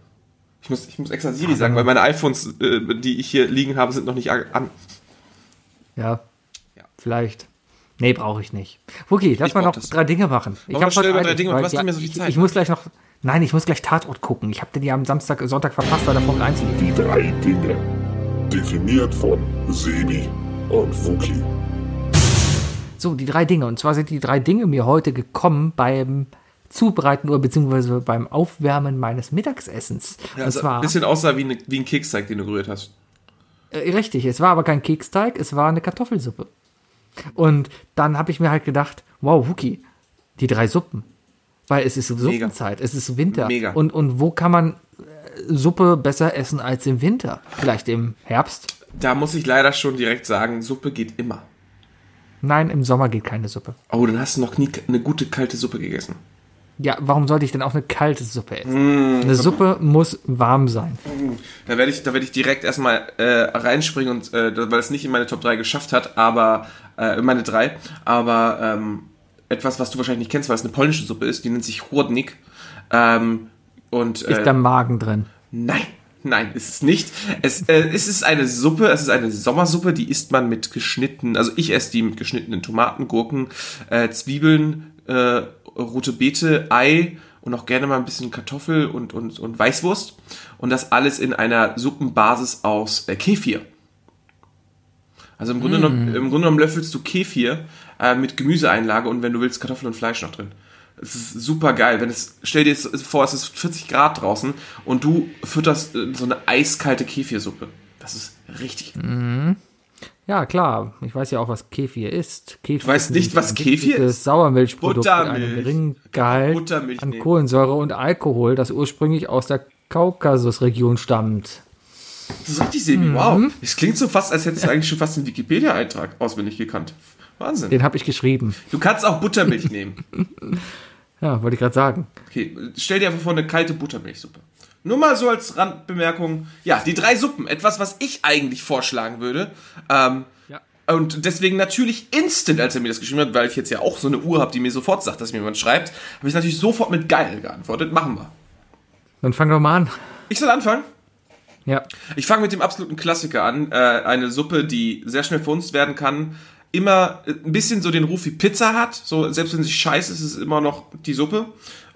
Speaker 3: Ich muss, ich muss extra Siri sagen, weil meine iPhones, äh, die ich hier liegen habe, sind noch nicht an.
Speaker 2: Ja.
Speaker 3: Ja.
Speaker 2: Vielleicht. Nee, brauche ich nicht. Okay, lass
Speaker 3: Ich
Speaker 2: mal noch
Speaker 3: das.
Speaker 2: drei Dinge machen. Ich
Speaker 3: Machen wir
Speaker 2: hab
Speaker 3: schnell drei Dinge du hast nicht mehr so viel
Speaker 2: ich,
Speaker 3: Zeit.
Speaker 2: Ich muss gleich noch. Nein, ich muss gleich Tatort gucken. Ich habe den ja am Samstag, Sonntag verpasst, weil der Formel 1 lief.
Speaker 4: Die drei Dinge. Definiert von Sebi und Wookie.
Speaker 2: So, die drei Dinge. Und zwar sind die drei Dinge mir heute gekommen beim Zubereiten oder beziehungsweise beim Aufwärmen meines Mittagsessens.
Speaker 3: Ja,
Speaker 2: und
Speaker 3: also
Speaker 2: zwar,
Speaker 3: ein bisschen aussah wie, eine, wie ein Keksteig, den du gerührt hast.
Speaker 2: äh, richtig, es war aber kein Keksteig, es war eine Kartoffelsuppe. Und dann habe ich mir halt gedacht, wow, Wookie, die drei Suppen. Weil es ist
Speaker 3: Mega.
Speaker 2: Suppenzeit, es ist Winter.
Speaker 3: Mega.
Speaker 2: Und, und wo kann man äh, Suppe besser essen als im Winter? Vielleicht im Herbst?
Speaker 3: Da muss ich leider schon direkt sagen, Suppe geht immer.
Speaker 2: Nein, im Sommer geht keine Suppe.
Speaker 3: Oh, dann hast du noch nie eine gute kalte Suppe gegessen.
Speaker 2: Ja, warum sollte ich denn auch eine kalte Suppe essen?
Speaker 3: Mm,
Speaker 2: eine Suppe muss warm sein.
Speaker 3: Da werde ich, da werde ich direkt erstmal äh, reinspringen und äh, weil es nicht in meine Top 3 geschafft hat, aber äh, in meine 3, aber ähm, etwas, was du wahrscheinlich nicht kennst, weil es eine polnische Suppe ist, die nennt sich Chłodnik. Ähm, und
Speaker 2: Ist
Speaker 3: äh,
Speaker 2: da Magen drin?
Speaker 3: Nein, nein, ist es nicht. Es, äh, es ist eine Suppe, es ist eine Sommersuppe, die isst man mit geschnittenen, also ich esse die mit geschnittenen Tomaten, Gurken, äh, Zwiebeln, äh, rote Beete, Ei und auch gerne mal ein bisschen Kartoffel und, und, und Weißwurst. Und das alles in einer Suppenbasis aus äh, Kefir. Also im Grunde, genommen, im Grunde genommen löffelst du Kefir äh, mit Gemüseeinlage und wenn du willst, Kartoffeln und Fleisch noch drin. Es ist super geil. Wenn es, stell dir jetzt vor, es ist 40 Grad draußen und du fütterst äh, so eine eiskalte Kefirsuppe. Das ist richtig.
Speaker 2: Ja, klar. Ich weiß ja auch, was Kefir ist. Kefir
Speaker 3: Du weißt nicht, was Kefir ist?
Speaker 2: Sauermilchprodukt mit einem geringen Gehalt
Speaker 3: Buttermilch
Speaker 2: an
Speaker 3: nehmen.
Speaker 2: Kohlensäure und Alkohol, das ursprünglich aus der Kaukasusregion stammt.
Speaker 3: So richtig, Sebi. Wow. Es klingt so fast, als hättest du eigentlich schon fast einen Wikipedia-Eintrag auswendig gekannt. Wahnsinn.
Speaker 2: Den habe ich geschrieben.
Speaker 3: Du kannst auch Buttermilch nehmen.
Speaker 2: Ja, wollte ich gerade sagen.
Speaker 3: Okay, stell dir einfach vor eine kalte Buttermilchsuppe. Nur mal so als Randbemerkung. Ja, die drei Suppen. Etwas, was ich eigentlich vorschlagen würde. Ähm,
Speaker 2: Ja.
Speaker 3: Und deswegen natürlich instant, als er mir das geschrieben hat, weil ich jetzt ja auch so eine Uhr habe, die mir sofort sagt, dass mir jemand schreibt, habe ich natürlich sofort mit geil geantwortet. Machen wir.
Speaker 2: Dann fang doch mal an.
Speaker 3: Ich soll anfangen.
Speaker 2: Ja.
Speaker 3: Ich fange mit dem absoluten Klassiker an. Äh, eine Suppe, die sehr schnell verhunzt werden kann. Immer äh, ein bisschen so den Ruf wie Pizza hat. So, selbst wenn sie scheiße ist, ist es immer noch die Suppe.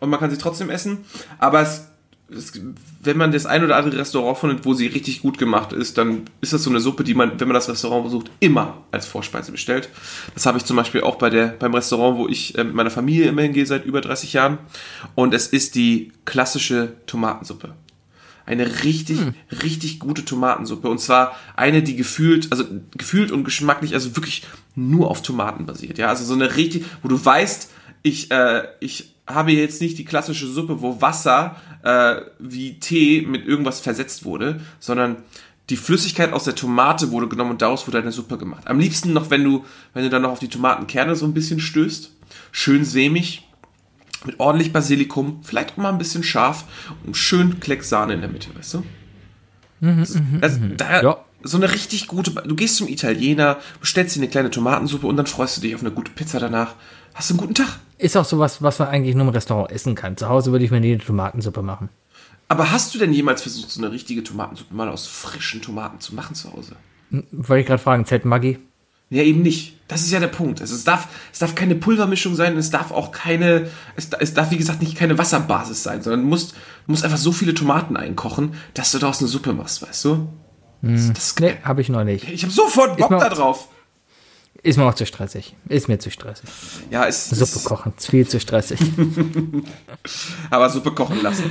Speaker 3: Und man kann sie trotzdem essen. Aber es, es, wenn man das ein oder andere Restaurant findet, wo sie richtig gut gemacht ist, dann ist das so eine Suppe, die man, wenn man das Restaurant besucht, immer als Vorspeise bestellt. Das habe ich zum Beispiel auch bei der, beim Restaurant, wo ich äh, mit meiner Familie immer hingehe seit über 30 Jahren. Und es ist die klassische Tomatensuppe. Eine richtig, richtig gute Tomatensuppe. Und zwar eine, die gefühlt, also gefühlt und geschmacklich, also wirklich nur auf Tomaten basiert. Ja, also so eine richtig, wo du weißt, ich, äh, ich habe jetzt nicht die klassische Suppe, wo Wasser äh, wie Tee mit irgendwas versetzt wurde, sondern die Flüssigkeit aus der Tomate wurde genommen und daraus wurde eine Suppe gemacht. Am liebsten noch, wenn du, wenn du dann noch auf die Tomatenkerne so ein bisschen stößt. Schön sämig, mit ordentlich Basilikum, vielleicht auch mal ein bisschen scharf und schön Kleck Sahne in der Mitte, weißt du? Das, das, da,
Speaker 2: Ja.
Speaker 3: So eine richtig gute, du gehst zum Italiener, bestellst dir eine kleine Tomatensuppe und dann freust du dich auf eine gute Pizza danach. Hast du einen guten Tag.
Speaker 2: Ist auch sowas, was man eigentlich nur im Restaurant essen kann. Zu Hause würde ich mir nie eine Tomatensuppe machen.
Speaker 3: Aber hast du denn jemals versucht, so eine richtige Tomatensuppe mal aus frischen Tomaten zu machen zu Hause?
Speaker 2: Wollte ich gerade fragen, zählt Maggi?
Speaker 3: Ja, eben nicht. Das ist ja der Punkt. Also es darf, es darf keine Pulvermischung sein, es darf auch keine, es, es darf wie gesagt nicht keine Wasserbasis sein, sondern du musst, du musst einfach so viele Tomaten einkochen, dass du daraus eine Suppe machst, weißt du? Das, das ist
Speaker 2: Nee, habe ich noch nicht.
Speaker 3: Ich habe sofort Bock
Speaker 2: mir
Speaker 3: da
Speaker 2: auch-
Speaker 3: drauf.
Speaker 2: Ist mir auch zu stressig. Ist mir zu stressig.
Speaker 3: Ja, es
Speaker 2: Suppe
Speaker 3: ist,
Speaker 2: kochen, ist viel zu stressig.
Speaker 3: aber Suppe kochen lassen.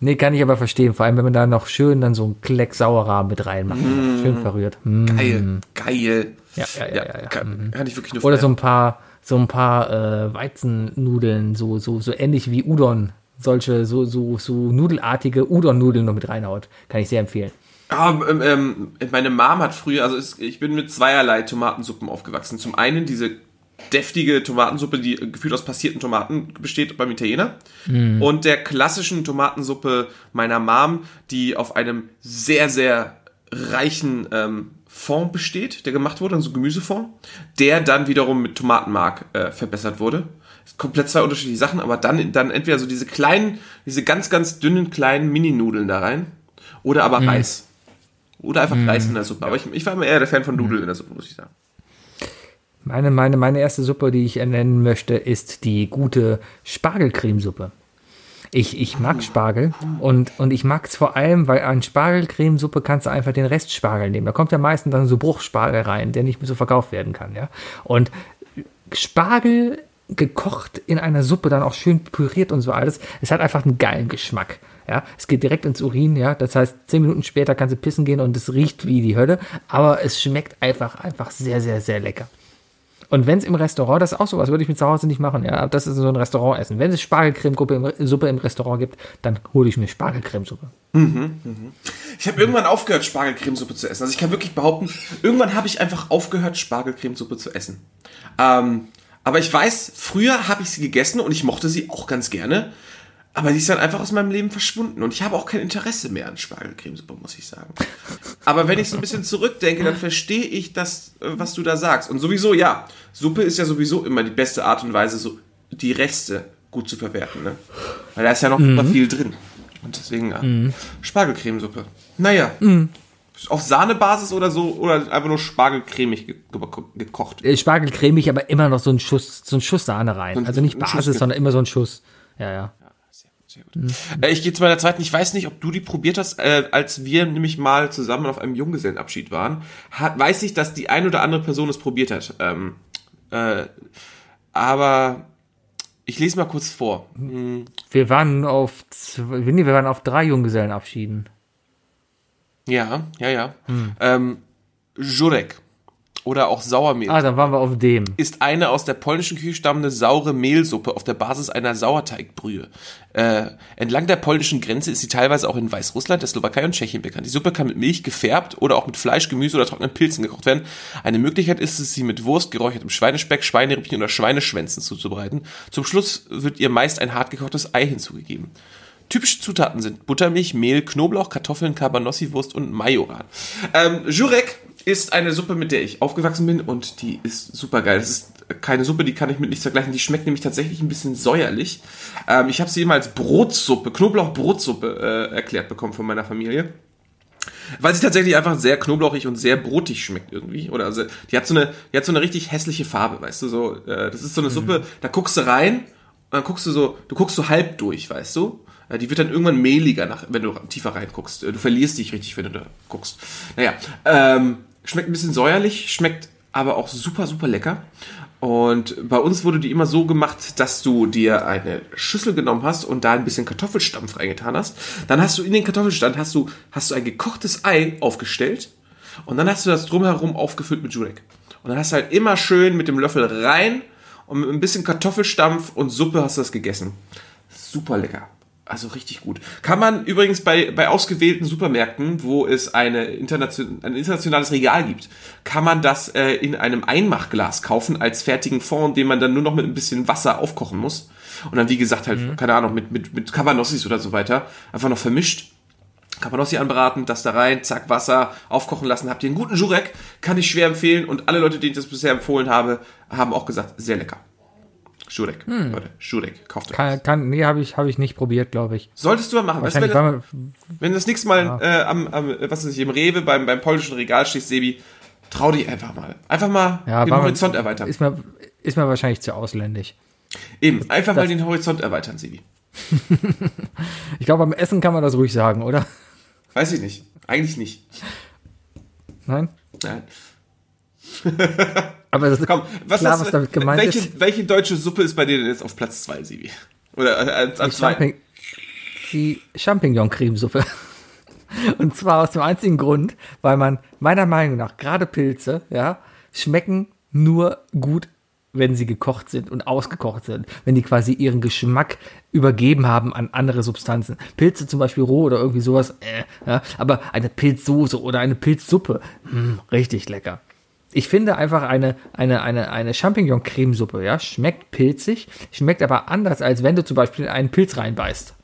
Speaker 2: nee, kann ich aber verstehen. Vor allem, wenn man da noch schön dann so einen Kleck Sauerrahm mit reinmacht. Schön verrührt. Mm.
Speaker 3: Geil, geil.
Speaker 2: Ja, ja, ja, ja. ja.
Speaker 3: Kann, kann ich wirklich nur
Speaker 2: Oder so ein paar, so ein paar äh, Weizennudeln, so, so, so ähnlich wie Udon. Solche, so, so, so nudelartige Udon-Nudeln noch mit reinhaut. Kann ich sehr empfehlen.
Speaker 3: Ah, ähm, ähm, meine Mom hat früher, also es, ich bin mit zweierlei Tomatensuppen aufgewachsen. Zum einen diese deftige Tomatensuppe, die gefühlt aus passierten Tomaten besteht beim Italiener. Und der klassischen Tomatensuppe meiner Mom, die auf einem sehr, sehr reichen ähm, Fond besteht, der gemacht wurde, also Gemüsefond, der dann wiederum mit Tomatenmark äh, verbessert wurde. komplett zwei unterschiedliche Sachen, aber dann, dann entweder so diese kleinen, diese ganz, ganz dünnen kleinen Mini-Nudeln da rein oder aber Reis. Oder einfach Reis in der Suppe. Aber ich, ich war immer eher der Fan von Nudeln in der Suppe, muss ich sagen.
Speaker 2: Meine, meine, meine erste Suppe, die ich nennen möchte, ist die gute Spargelcremesuppe. Ich, ich mag Spargel und, und ich mag es vor allem, weil an Spargelcremesuppe kannst du einfach den Rest Spargel nehmen. Da kommt ja meistens dann so Bruchspargel rein, der nicht mehr so verkauft werden kann. Ja? Und Spargel gekocht in einer Suppe, dann auch schön püriert und so alles, es hat einfach einen geilen Geschmack. Ja, es geht direkt ins Urin, ja. Das heißt, zehn Minuten später kannst du pissen gehen und es riecht wie die Hölle, aber es schmeckt einfach, einfach sehr, sehr, sehr lecker. Und wenn es im Restaurant, das ist auch sowas, würde ich mir zu Hause nicht machen, ja. Das ist so ein Restaurantessen. Wenn es Spargelcremesuppe im, Suppe im Restaurant gibt, dann hole ich mir Spargelcremesuppe.
Speaker 3: Ich habe irgendwann aufgehört, Spargelcremesuppe zu essen. Also ich kann wirklich behaupten, irgendwann habe ich einfach aufgehört, Spargelcremesuppe zu essen. Ähm, aber ich weiß, früher habe ich sie gegessen und ich mochte sie auch ganz gerne. Aber sie ist dann einfach aus meinem Leben verschwunden und ich habe auch kein Interesse mehr an Spargelcremesuppe, muss ich sagen. Aber wenn ich so ein bisschen zurückdenke, dann verstehe ich das, äh, was du da sagst. Und sowieso, ja, Suppe ist ja sowieso immer die beste Art und Weise, so die Reste gut zu verwerten, ne? Weil da ist ja noch super viel drin. Und deswegen, ja, Spargelcremesuppe. Naja, auf Sahnebasis oder so, oder einfach nur spargelcremig ge ge gekocht.
Speaker 2: Äh, Spargelcremig, aber immer noch so ein Schuss, so ein Schuss Sahne rein.
Speaker 3: ein-
Speaker 2: Also nicht Basis, sondern immer so ein Schuss. Ja, ja.
Speaker 3: Sehr gut. Äh, ich gehe zu meiner zweiten. Ich weiß nicht, ob du die probiert hast, äh, als wir nämlich mal zusammen auf einem Junggesellenabschied waren. Hat, weiß ich, dass die ein oder andere Person es probiert hat. Ähm, äh, aber ich lese mal kurz vor. Hm,
Speaker 2: Wir waren auf zwei, nee, wir waren auf drei Junggesellenabschieden.
Speaker 3: Ja, ja, ja. Ähm, Jurek oder auch Sauermehl.
Speaker 2: Ah, dann waren wir auf dem.
Speaker 3: ist eine aus der polnischen Küche stammende saure Mehlsuppe auf der Basis einer Sauerteigbrühe. Äh, entlang der polnischen Grenze ist sie teilweise auch in Weißrussland, der Slowakei und Tschechien bekannt. Die Suppe kann mit Milch gefärbt oder auch mit Fleisch, Gemüse oder trockenen Pilzen gekocht werden. Eine Möglichkeit ist es, sie mit Wurst, geräuchertem Schweinespeck, Schweinerippchen oder Schweineschwänzen zuzubereiten. Zum Schluss wird ihr meist ein hart gekochtes Ei hinzugegeben. Typische Zutaten sind Buttermilch, Mehl, Knoblauch, Kartoffeln, Cabanossi-Wurst und Majoran. Ähm, Jurek ist eine Suppe, mit der ich aufgewachsen bin und die ist super geil. Das ist keine Suppe, die kann ich mit nichts vergleichen. Die schmeckt nämlich tatsächlich ein bisschen säuerlich. Ähm, ich habe sie immer als Brotsuppe, Knoblauch-Brotsuppe äh, erklärt bekommen von meiner Familie. Weil sie tatsächlich einfach sehr knoblauchig und sehr brotig schmeckt irgendwie. Oder also, die hat so eine, die hat so eine richtig hässliche Farbe, weißt du, so, äh, das ist so eine Suppe, da guckst du rein und dann guckst du so, du guckst so halb durch, weißt du? Äh, Die wird dann irgendwann mehliger, nach, wenn du tiefer reinguckst. Äh, Du verlierst dich richtig, wenn du da guckst. Naja, ähm, schmeckt ein bisschen säuerlich, schmeckt aber auch super, super lecker. Und bei uns wurde die immer so gemacht, dass du dir eine Schüssel genommen hast und da ein bisschen Kartoffelstampf reingetan hast. Dann hast du in den Kartoffelstand hast du, hast du ein gekochtes Ei aufgestellt und dann hast du das drumherum aufgefüllt mit Jurek. Und dann hast du halt immer schön mit dem Löffel rein und mit ein bisschen Kartoffelstampf und Suppe hast du das gegessen. Super lecker. Also richtig gut. Kann man übrigens bei, bei ausgewählten Supermärkten, wo es eine internation, ein internationales Regal gibt, kann man das äh, in einem Einmachglas kaufen als fertigen Fond, den man dann nur noch mit ein bisschen Wasser aufkochen muss. Und dann, wie gesagt, halt, keine Ahnung, mit, mit, mit Cabanossis oder so weiter, einfach noch vermischt. Cabanossi anbraten, das da rein, zack, Wasser, aufkochen lassen. Habt ihr einen guten Jurek, kann ich schwer empfehlen. Und alle Leute, denen ich das bisher empfohlen habe, haben auch gesagt, sehr lecker. Jurek, Leute, Jurek, kauft euch.
Speaker 2: Kann, kann, nee, habe ich, hab ich nicht probiert, glaube ich.
Speaker 3: Solltest du mal machen. Weißt wenn, das, wenn du das nächste Mal äh, am, am, was weiß ich, im Rewe beim, beim polnischen Regal stehst, Sebi, trau dich einfach mal. Einfach mal
Speaker 2: ja,
Speaker 3: den Horizont erweitern.
Speaker 2: Ist mir, ist mir wahrscheinlich zu ausländisch.
Speaker 3: Eben, einfach mal den Horizont erweitern, Sebi.
Speaker 2: Ich glaube, beim Essen kann man das ruhig sagen, oder?
Speaker 3: Weiß ich nicht. Eigentlich nicht.
Speaker 2: Nein?
Speaker 3: Nein.
Speaker 2: Aber das ist
Speaker 3: Komm, was,
Speaker 2: klar,
Speaker 3: was,
Speaker 2: was damit gemeint
Speaker 3: welche,
Speaker 2: ist.
Speaker 3: welche deutsche Suppe ist bei dir denn jetzt auf Platz 2, Sebi? Oder äh, als, als
Speaker 2: Die? Champign die Champignon-Cremesuppe. Und zwar aus dem einzigen Grund, weil man meiner Meinung nach gerade Pilze, ja, schmecken nur gut, wenn sie gekocht sind und ausgekocht sind, wenn die quasi ihren Geschmack übergeben haben an andere Substanzen. Pilze zum Beispiel roh oder irgendwie sowas, äh, ja, aber eine Pilzsoße oder eine Pilzsuppe, mh, richtig lecker. Ich finde einfach eine, eine, eine, eine Champignon-Cremesuppe, ja, schmeckt pilzig, schmeckt aber anders, als wenn du zum Beispiel in einen Pilz reinbeißt.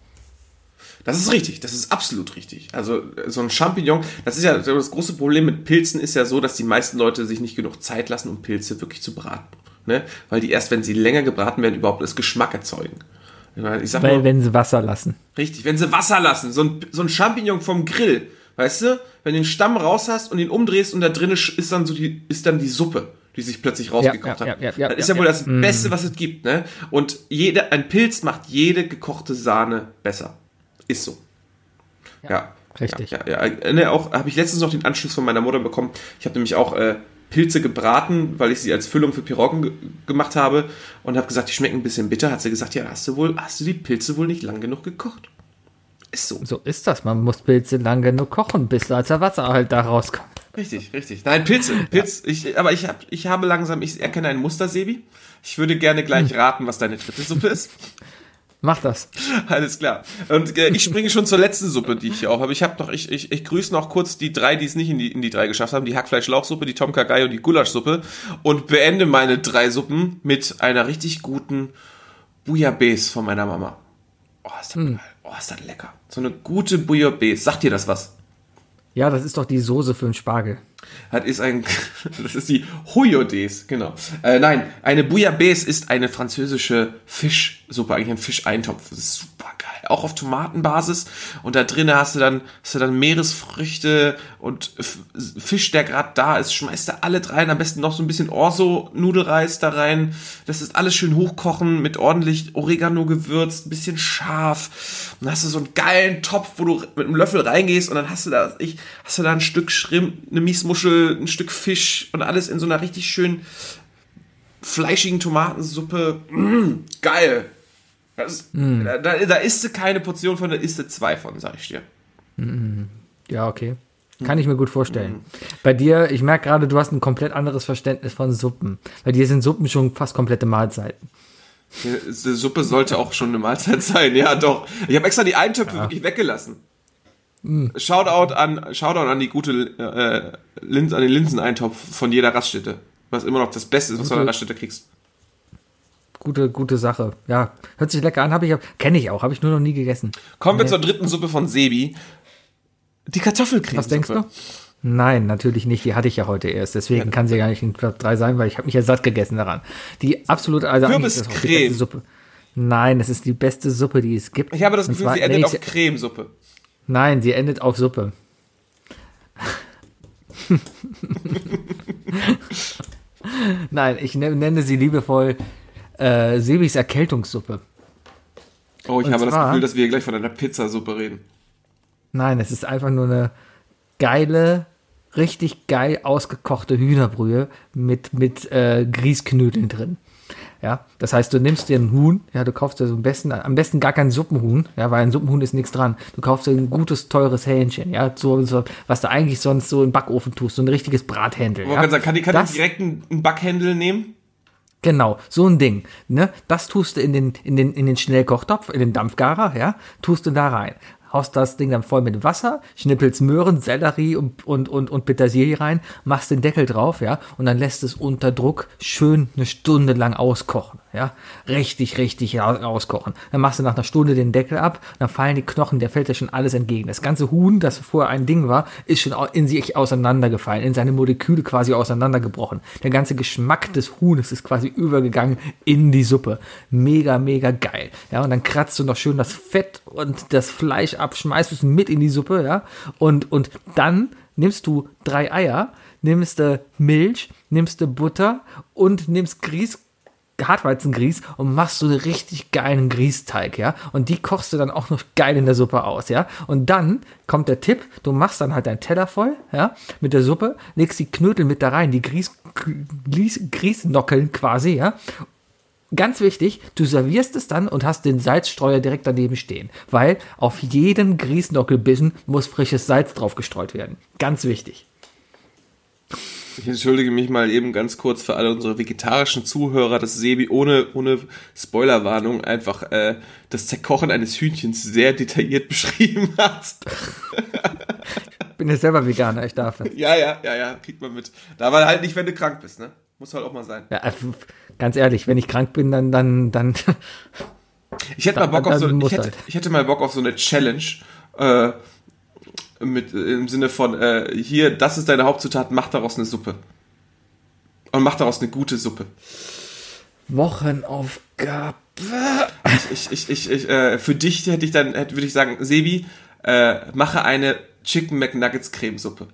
Speaker 3: Das ist richtig, das ist absolut richtig. Also äh, so ein Champignon, das ist ja das große Problem mit Pilzen ist ja so, dass die meisten Leute sich nicht genug Zeit lassen, um Pilze wirklich zu braten. Ne? Weil die erst, wenn sie länger gebraten werden, überhaupt das Geschmack erzeugen. Ich sag
Speaker 2: Weil,
Speaker 3: mal,
Speaker 2: wenn sie Wasser lassen.
Speaker 3: richtig, wenn sie Wasser lassen, so ein, so ein Champignon vom Grill, weißt du, wenn du den Stamm raus hast und ihn umdrehst und da drin ist dann so die, ist dann die Suppe, die sich plötzlich rausgekocht
Speaker 2: ja,
Speaker 3: hat.
Speaker 2: ja, ja,
Speaker 3: das ist
Speaker 2: ja,
Speaker 3: ja wohl
Speaker 2: ja.
Speaker 3: das Beste, was es gibt, ne? Und jede, ein Pilz macht jede gekochte Sahne besser. Ist so. Ja.
Speaker 2: richtig.
Speaker 3: Ja, ja, ja. Ne, auch habe ich letztens noch den Anschluss von meiner Mutter bekommen. Ich habe nämlich auch äh, Pilze gebraten, weil ich sie als Füllung für Piroggen ge gemacht habe und habe gesagt, die schmecken ein bisschen bitter. Hat sie gesagt, ja, hast du wohl, hast du die Pilze wohl nicht lang genug gekocht? Ist so.
Speaker 2: So ist das. Man muss Pilze lang genug kochen, bis als der Wasser halt da rauskommt.
Speaker 3: Richtig, richtig. Nein, Pilze. Pilz, ich, aber ich, hab, ich habe langsam, ich erkenne ein Muster, Sebi. Ich würde gerne gleich raten, was deine dritte Suppe ist.
Speaker 2: Mach das.
Speaker 3: Alles klar. Und äh, ich springe schon zur letzten Suppe, die ich hier auch habe. Ich habe noch, ich, ich, ich grüße noch kurz die drei, die es nicht in die, in die drei geschafft haben. Die Hackfleisch-Lauchsuppe, die Tom Kagai und die Gulaschsuppe. Und beende meine drei Suppen mit einer richtig guten Bouillabaisse von meiner Mama. Oh, ist das geil. Oh, ist das lecker. So eine gute Bouillabaisse. Sagt dir das was?
Speaker 2: Ja, das ist doch die Soße für den Spargel.
Speaker 3: Das ist ein, das ist die Houillodes, genau. Äh, nein, eine Bouillabaisse ist eine französische Fischsuppe, eigentlich ein Fischeintopf. Das ist super geil. Auch auf Tomatenbasis. Und da drinnen hast du dann, hast du dann Meeresfrüchte und Fisch, der gerade da ist. Schmeißt da alle rein. Am besten noch so ein bisschen Orso-Nudelreis da rein. Das ist alles schön hochkochen mit ordentlich Oregano gewürzt, ein bisschen scharf. Und dann hast du so einen geilen Topf, wo du mit einem Löffel reingehst und dann hast du da, ich, hast du da ein Stück Schrimp, eine Miesmuschel, ein Stück Fisch und alles in so einer richtig schön fleischigen Tomatensuppe. Mm, geil. Das, da, da, da isst du keine Portion von, da isst du zwei von, sag ich dir.
Speaker 2: Ja, okay. Kann ich mir gut vorstellen. Bei dir, ich merke gerade, du hast ein komplett anderes Verständnis von Suppen. Bei dir sind Suppen schon fast komplette Mahlzeiten.
Speaker 3: Die die Suppe sollte auch schon eine Mahlzeit sein, ja doch. Ich habe extra die Eintöpfe wirklich weggelassen. Shoutout an, Shoutout an die gute äh, Linz, an den Linseneintopf von jeder Raststätte. Was immer noch das Beste ist, was du an der Raststätte kriegst.
Speaker 2: Gute, gute Sache. Ja, hört sich lecker an, habe ich, kenne ich auch, habe ich nur noch nie gegessen.
Speaker 3: Kommen wir
Speaker 2: Nee.
Speaker 3: zur dritten Suppe von Sebi. Die Kartoffelcreme.
Speaker 2: Was denkst du? Nein, natürlich nicht. Die hatte ich ja heute erst. Deswegen kann sie gar nicht in Platz 3 sein, weil ich habe mich ja satt gegessen daran. Die absolute, also
Speaker 3: Kürbiscreme.
Speaker 2: Suppe. Nein, das ist die beste Suppe, die es gibt.
Speaker 3: Ich habe das Gefühl,
Speaker 2: zwar-
Speaker 3: sie endet auf Cremesuppe.
Speaker 2: Nein, sie endet auf Suppe. Nein, ich ne- nenne sie liebevoll äh, Sebis Erkältungssuppe.
Speaker 3: Oh, ich
Speaker 2: Und
Speaker 3: habe das
Speaker 2: zwar-
Speaker 3: Gefühl, dass wir hier gleich von einer Pizzasuppe reden.
Speaker 2: Nein, es ist einfach nur eine geile, richtig geil ausgekochte Hühnerbrühe mit, mit äh, Grießknödeln drin. Ja, das heißt, du nimmst dir ein Huhn, ja, du kaufst dir so am besten, am besten gar kein Suppenhuhn, ja, weil ein Suppenhuhn ist nichts dran. Du kaufst dir ein gutes, teures Hähnchen, ja, so, so, was du eigentlich sonst so im Backofen tust, so ein richtiges Brathändel.
Speaker 3: Ich
Speaker 2: Ja.
Speaker 3: sagen, kann die, kann
Speaker 2: Das-
Speaker 3: die direkt einen einen Backhändel nehmen?
Speaker 2: Genau, so ein Ding. Ne? Das tust du in den, in den, in den Schnellkochtopf, in den Dampfgarer, ja, tust du da rein. Haust das Ding dann voll mit Wasser, schnippelst Möhren, Sellerie und, und, und, und Petersilie rein, machst den Deckel drauf, ja, und dann lässt es unter Druck schön eine Stunde lang auskochen, ja. Richtig, richtig au- auskochen. Dann machst du nach einer Stunde den Deckel ab, dann fallen die Knochen, der fällt dir schon alles entgegen. Das ganze Huhn, das vorher ein Ding war, ist schon in sich auseinandergefallen, in seine Moleküle quasi auseinandergebrochen. Der ganze Geschmack des Huhnes ist quasi übergegangen in die Suppe. Mega, mega geil. Ja, und dann kratzt du noch schön das Fett und das Fleisch ab, schmeißt es mit in die Suppe, ja. Und, und dann nimmst du drei Eier, nimmst du Milch, nimmst du Butter und nimmst Grieß, Hartweizengrieß und machst so einen richtig geilen Grießteig, ja. Und die kochst du dann auch noch geil in der Suppe aus, ja. Und dann kommt der Tipp, du machst dann halt deinen Teller voll, ja, mit der Suppe, legst die Knödel mit da rein, die Grieß, Grieß, Grießnockeln quasi, ja. Ganz wichtig, du servierst es dann und hast den Salzstreuer direkt daneben stehen, weil auf jeden Grießnockelbissen muss frisches Salz drauf gestreut werden. Ganz wichtig.
Speaker 3: Ich entschuldige mich mal eben ganz kurz für alle unsere vegetarischen Zuhörer, dass Sebi ohne, ohne Spoilerwarnung einfach äh, das Zerkochen eines Hühnchens sehr detailliert beschrieben hat.
Speaker 2: Bin ja selber Veganer, ich darf das.
Speaker 3: Ja, ja, ja, ja, kriegt man mit. Da war halt nicht, wenn du krank bist, ne? Muss halt auch mal sein.
Speaker 2: Ja, äh, ganz ehrlich, wenn ich krank bin, dann, dann, dann,
Speaker 3: Ich hätte mal Bock auf so, ich hätte,
Speaker 2: halt.
Speaker 3: ich hätte mal Bock auf so eine Challenge, äh, mit, äh, im Sinne von, äh, hier, das ist deine Hauptzutat, mach daraus eine Suppe. Und mach daraus eine gute Suppe.
Speaker 2: Wochenaufgabe.
Speaker 3: Ich, ich, ich, ich äh, für dich hätte ich dann, hätte, würde ich sagen, Sebi, äh, mache eine Chicken McNuggets Cremesuppe.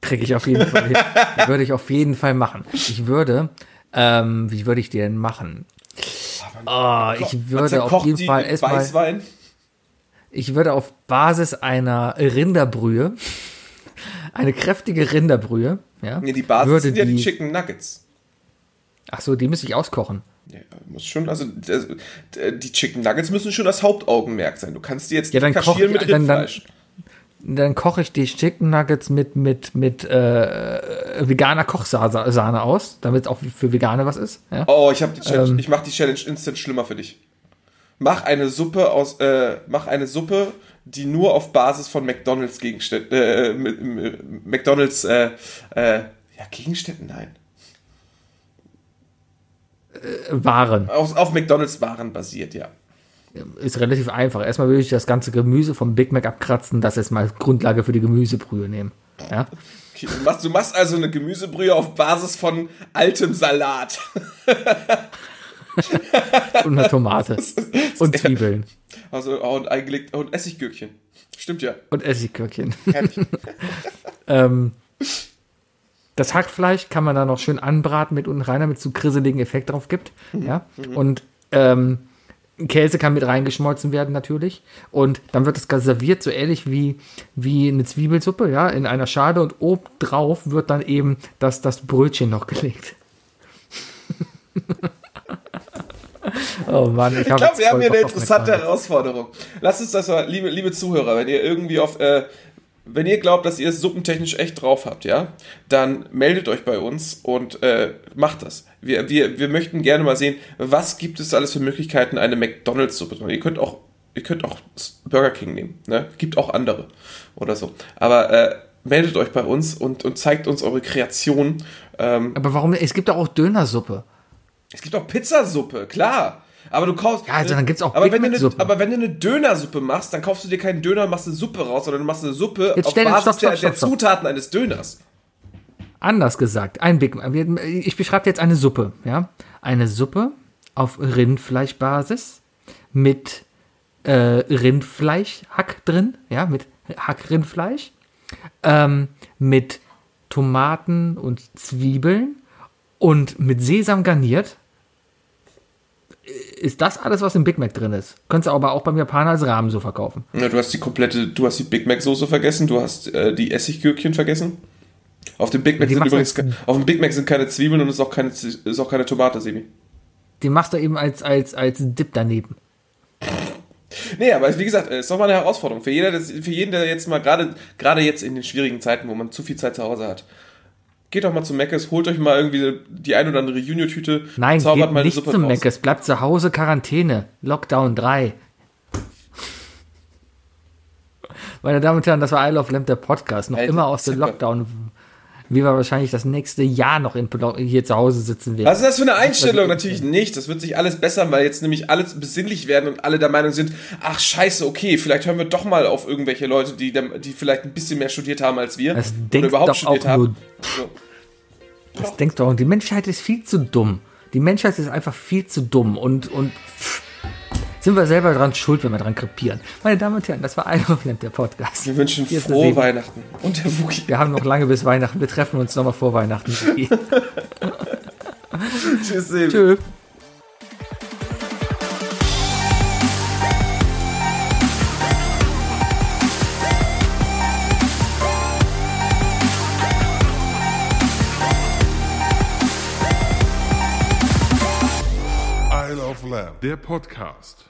Speaker 2: Kriege ich auf jeden Fall hin. würde ich auf jeden Fall machen. Ich würde, ähm, wie würde ich die denn machen? Oh, ich würde auf jeden Fall erstmal, ich würde auf Basis einer Rinderbrühe, eine kräftige Rinderbrühe, ja,
Speaker 3: Nee, die Basis
Speaker 2: würde
Speaker 3: sind ja die
Speaker 2: die,
Speaker 3: Chicken Nuggets.
Speaker 2: ach so, die müsste ich auskochen.
Speaker 3: Ja, muss schon, also die Chicken Nuggets müssen schon das Hauptaugenmerk sein. Du kannst die jetzt
Speaker 2: Ja,
Speaker 3: nicht
Speaker 2: dann koch
Speaker 3: kaschieren
Speaker 2: ich-
Speaker 3: mit
Speaker 2: dann- dann-
Speaker 3: Rindfleisch.
Speaker 2: Dann koche ich die Chicken Nuggets mit, mit, mit äh, veganer Kochsahne aus, damit es auch für Vegane was ist. Ja?
Speaker 3: Oh, ich habe die Challenge,
Speaker 2: Ähm.
Speaker 3: ich mache die Challenge instant schlimmer für dich. Mach eine Suppe aus, äh, mach eine Suppe, die nur auf Basis von McDonalds Gegenständen, äh, McDonalds, äh, äh, ja Gegenständen, nein,
Speaker 2: Waren.
Speaker 3: auf, auf McDonalds Waren basiert, ja.
Speaker 2: Ist relativ einfach. Erstmal würde ich das ganze Gemüse vom Big Mac abkratzen, das jetzt mal Grundlage für die Gemüsebrühe nehmen. Ja?
Speaker 3: Okay, du, machst, du machst also eine Gemüsebrühe auf Basis von altem Salat.
Speaker 2: Und eine Tomate. Und Zwiebeln.
Speaker 3: Also oh, und eingelegt und Essiggürkchen. Stimmt ja.
Speaker 2: Und Essiggürkchen. Ähm, das Hackfleisch kann man dann noch schön anbraten mit unten rein, damit es so grisseligen Effekt drauf gibt. Ja? Und ähm, Käse kann mit reingeschmolzen werden natürlich. Und dann wird das Ganze serviert, so ähnlich wie, wie eine Zwiebelsuppe, ja, in einer Schale. Und obendrauf wird dann eben das, das Brötchen noch gelegt. oh Mann, ich,
Speaker 3: Ich glaube, wir haben hier eine interessante Herausforderung. Lasst uns das mal, liebe, liebe Zuhörer, wenn ihr irgendwie auf, äh, wenn ihr glaubt, dass ihr es suppentechnisch echt drauf habt, ja, dann meldet euch bei uns und äh, macht das. Wir, wir, wir möchten gerne mal sehen, was gibt es alles für Möglichkeiten, eine McDonalds-Suppe zu machen. Ihr könnt auch, ihr könnt auch Burger King nehmen, ne? Gibt auch andere oder so. Aber äh, meldet euch bei uns und, und zeigt uns eure Kreation. Ähm,
Speaker 2: Aber warum? Es gibt auch Dönersuppe.
Speaker 3: es gibt auch Pizzasuppe, klar. Aber du kaufst.
Speaker 2: Ja, also dann gibt's auch
Speaker 3: aber wenn, du eine, aber wenn du eine Dönersuppe machst, dann kaufst du dir keinen Döner und machst eine Suppe raus, sondern du machst eine Suppe
Speaker 2: Jetzt
Speaker 3: auf Basis
Speaker 2: stopp, stopp,
Speaker 3: der,
Speaker 2: stopp,
Speaker 3: der. Zutaten eines Döners.
Speaker 2: Anders gesagt, ein Big. Ich beschreibe jetzt eine Suppe, ja. Eine Suppe auf Rindfleischbasis mit äh, Rindfleischhack drin, ja, mit Hackrindfleisch, ähm, mit Tomaten und Zwiebeln und mit Sesam garniert. Ist das alles, was im Big Mac drin ist? Könntest du aber auch beim Japaner als Rahmen so verkaufen.
Speaker 3: Ja, du hast die komplette, du hast die Big Mac Soße vergessen, du hast äh, die Essiggürkchen vergessen. Auf dem Big Mac
Speaker 2: die
Speaker 3: sind übrigens ke- auf dem Big Mac sind keine Zwiebeln und ist auch keine ist auch keine Tomate, Sebi.
Speaker 2: Den machst du eben als, als, als Dip daneben.
Speaker 3: Nee, aber wie gesagt, ist doch mal eine Herausforderung für jeder, das- für jeden, der jetzt mal gerade gerade jetzt in den schwierigen Zeiten, wo man zu viel Zeit zu Hause hat. Geht doch mal zu Meckes, holt euch mal irgendwie die ein oder andere Junior-Tüte,
Speaker 2: Nein,
Speaker 3: zaubert
Speaker 2: geht
Speaker 3: mal
Speaker 2: nicht
Speaker 3: draus.
Speaker 2: Meckes. Bleibt zu Hause, Quarantäne. Lockdown 3. Meine Damen und Herren, das war I Love Lamp, der Podcast. Noch
Speaker 3: Alter,
Speaker 2: immer aus dem. Lockdown. Wie wir wahrscheinlich das nächste Jahr noch in, hier zu Hause sitzen werden.
Speaker 3: Was ist das für eine Einstellung? Natürlich nicht. Das wird sich alles bessern, weil jetzt nämlich alles besinnlich werden und alle der Meinung sind, ach scheiße, okay, vielleicht hören wir doch mal auf irgendwelche Leute, die, die vielleicht ein bisschen mehr studiert haben als wir.
Speaker 2: Das
Speaker 3: oder
Speaker 2: denkt
Speaker 3: überhaupt
Speaker 2: doch
Speaker 3: studiert
Speaker 2: auch
Speaker 3: haben. So.
Speaker 2: Das denkst du auch. Die Menschheit ist viel zu dumm. Die Menschheit ist einfach viel zu dumm und, und pff, sind wir selber dran schuld, wenn wir dran krepieren. Meine Damen und Herren, das war Lamp, der Podcast.
Speaker 3: Wir wünschen
Speaker 2: Hier
Speaker 3: frohe. Weihnachten. Und der Wookie.
Speaker 2: Wir haben noch lange bis Weihnachten. Wir treffen uns nochmal vor Weihnachten.
Speaker 3: Tschüss.
Speaker 2: Tschüss.
Speaker 1: Isle of Lamb, der Podcast.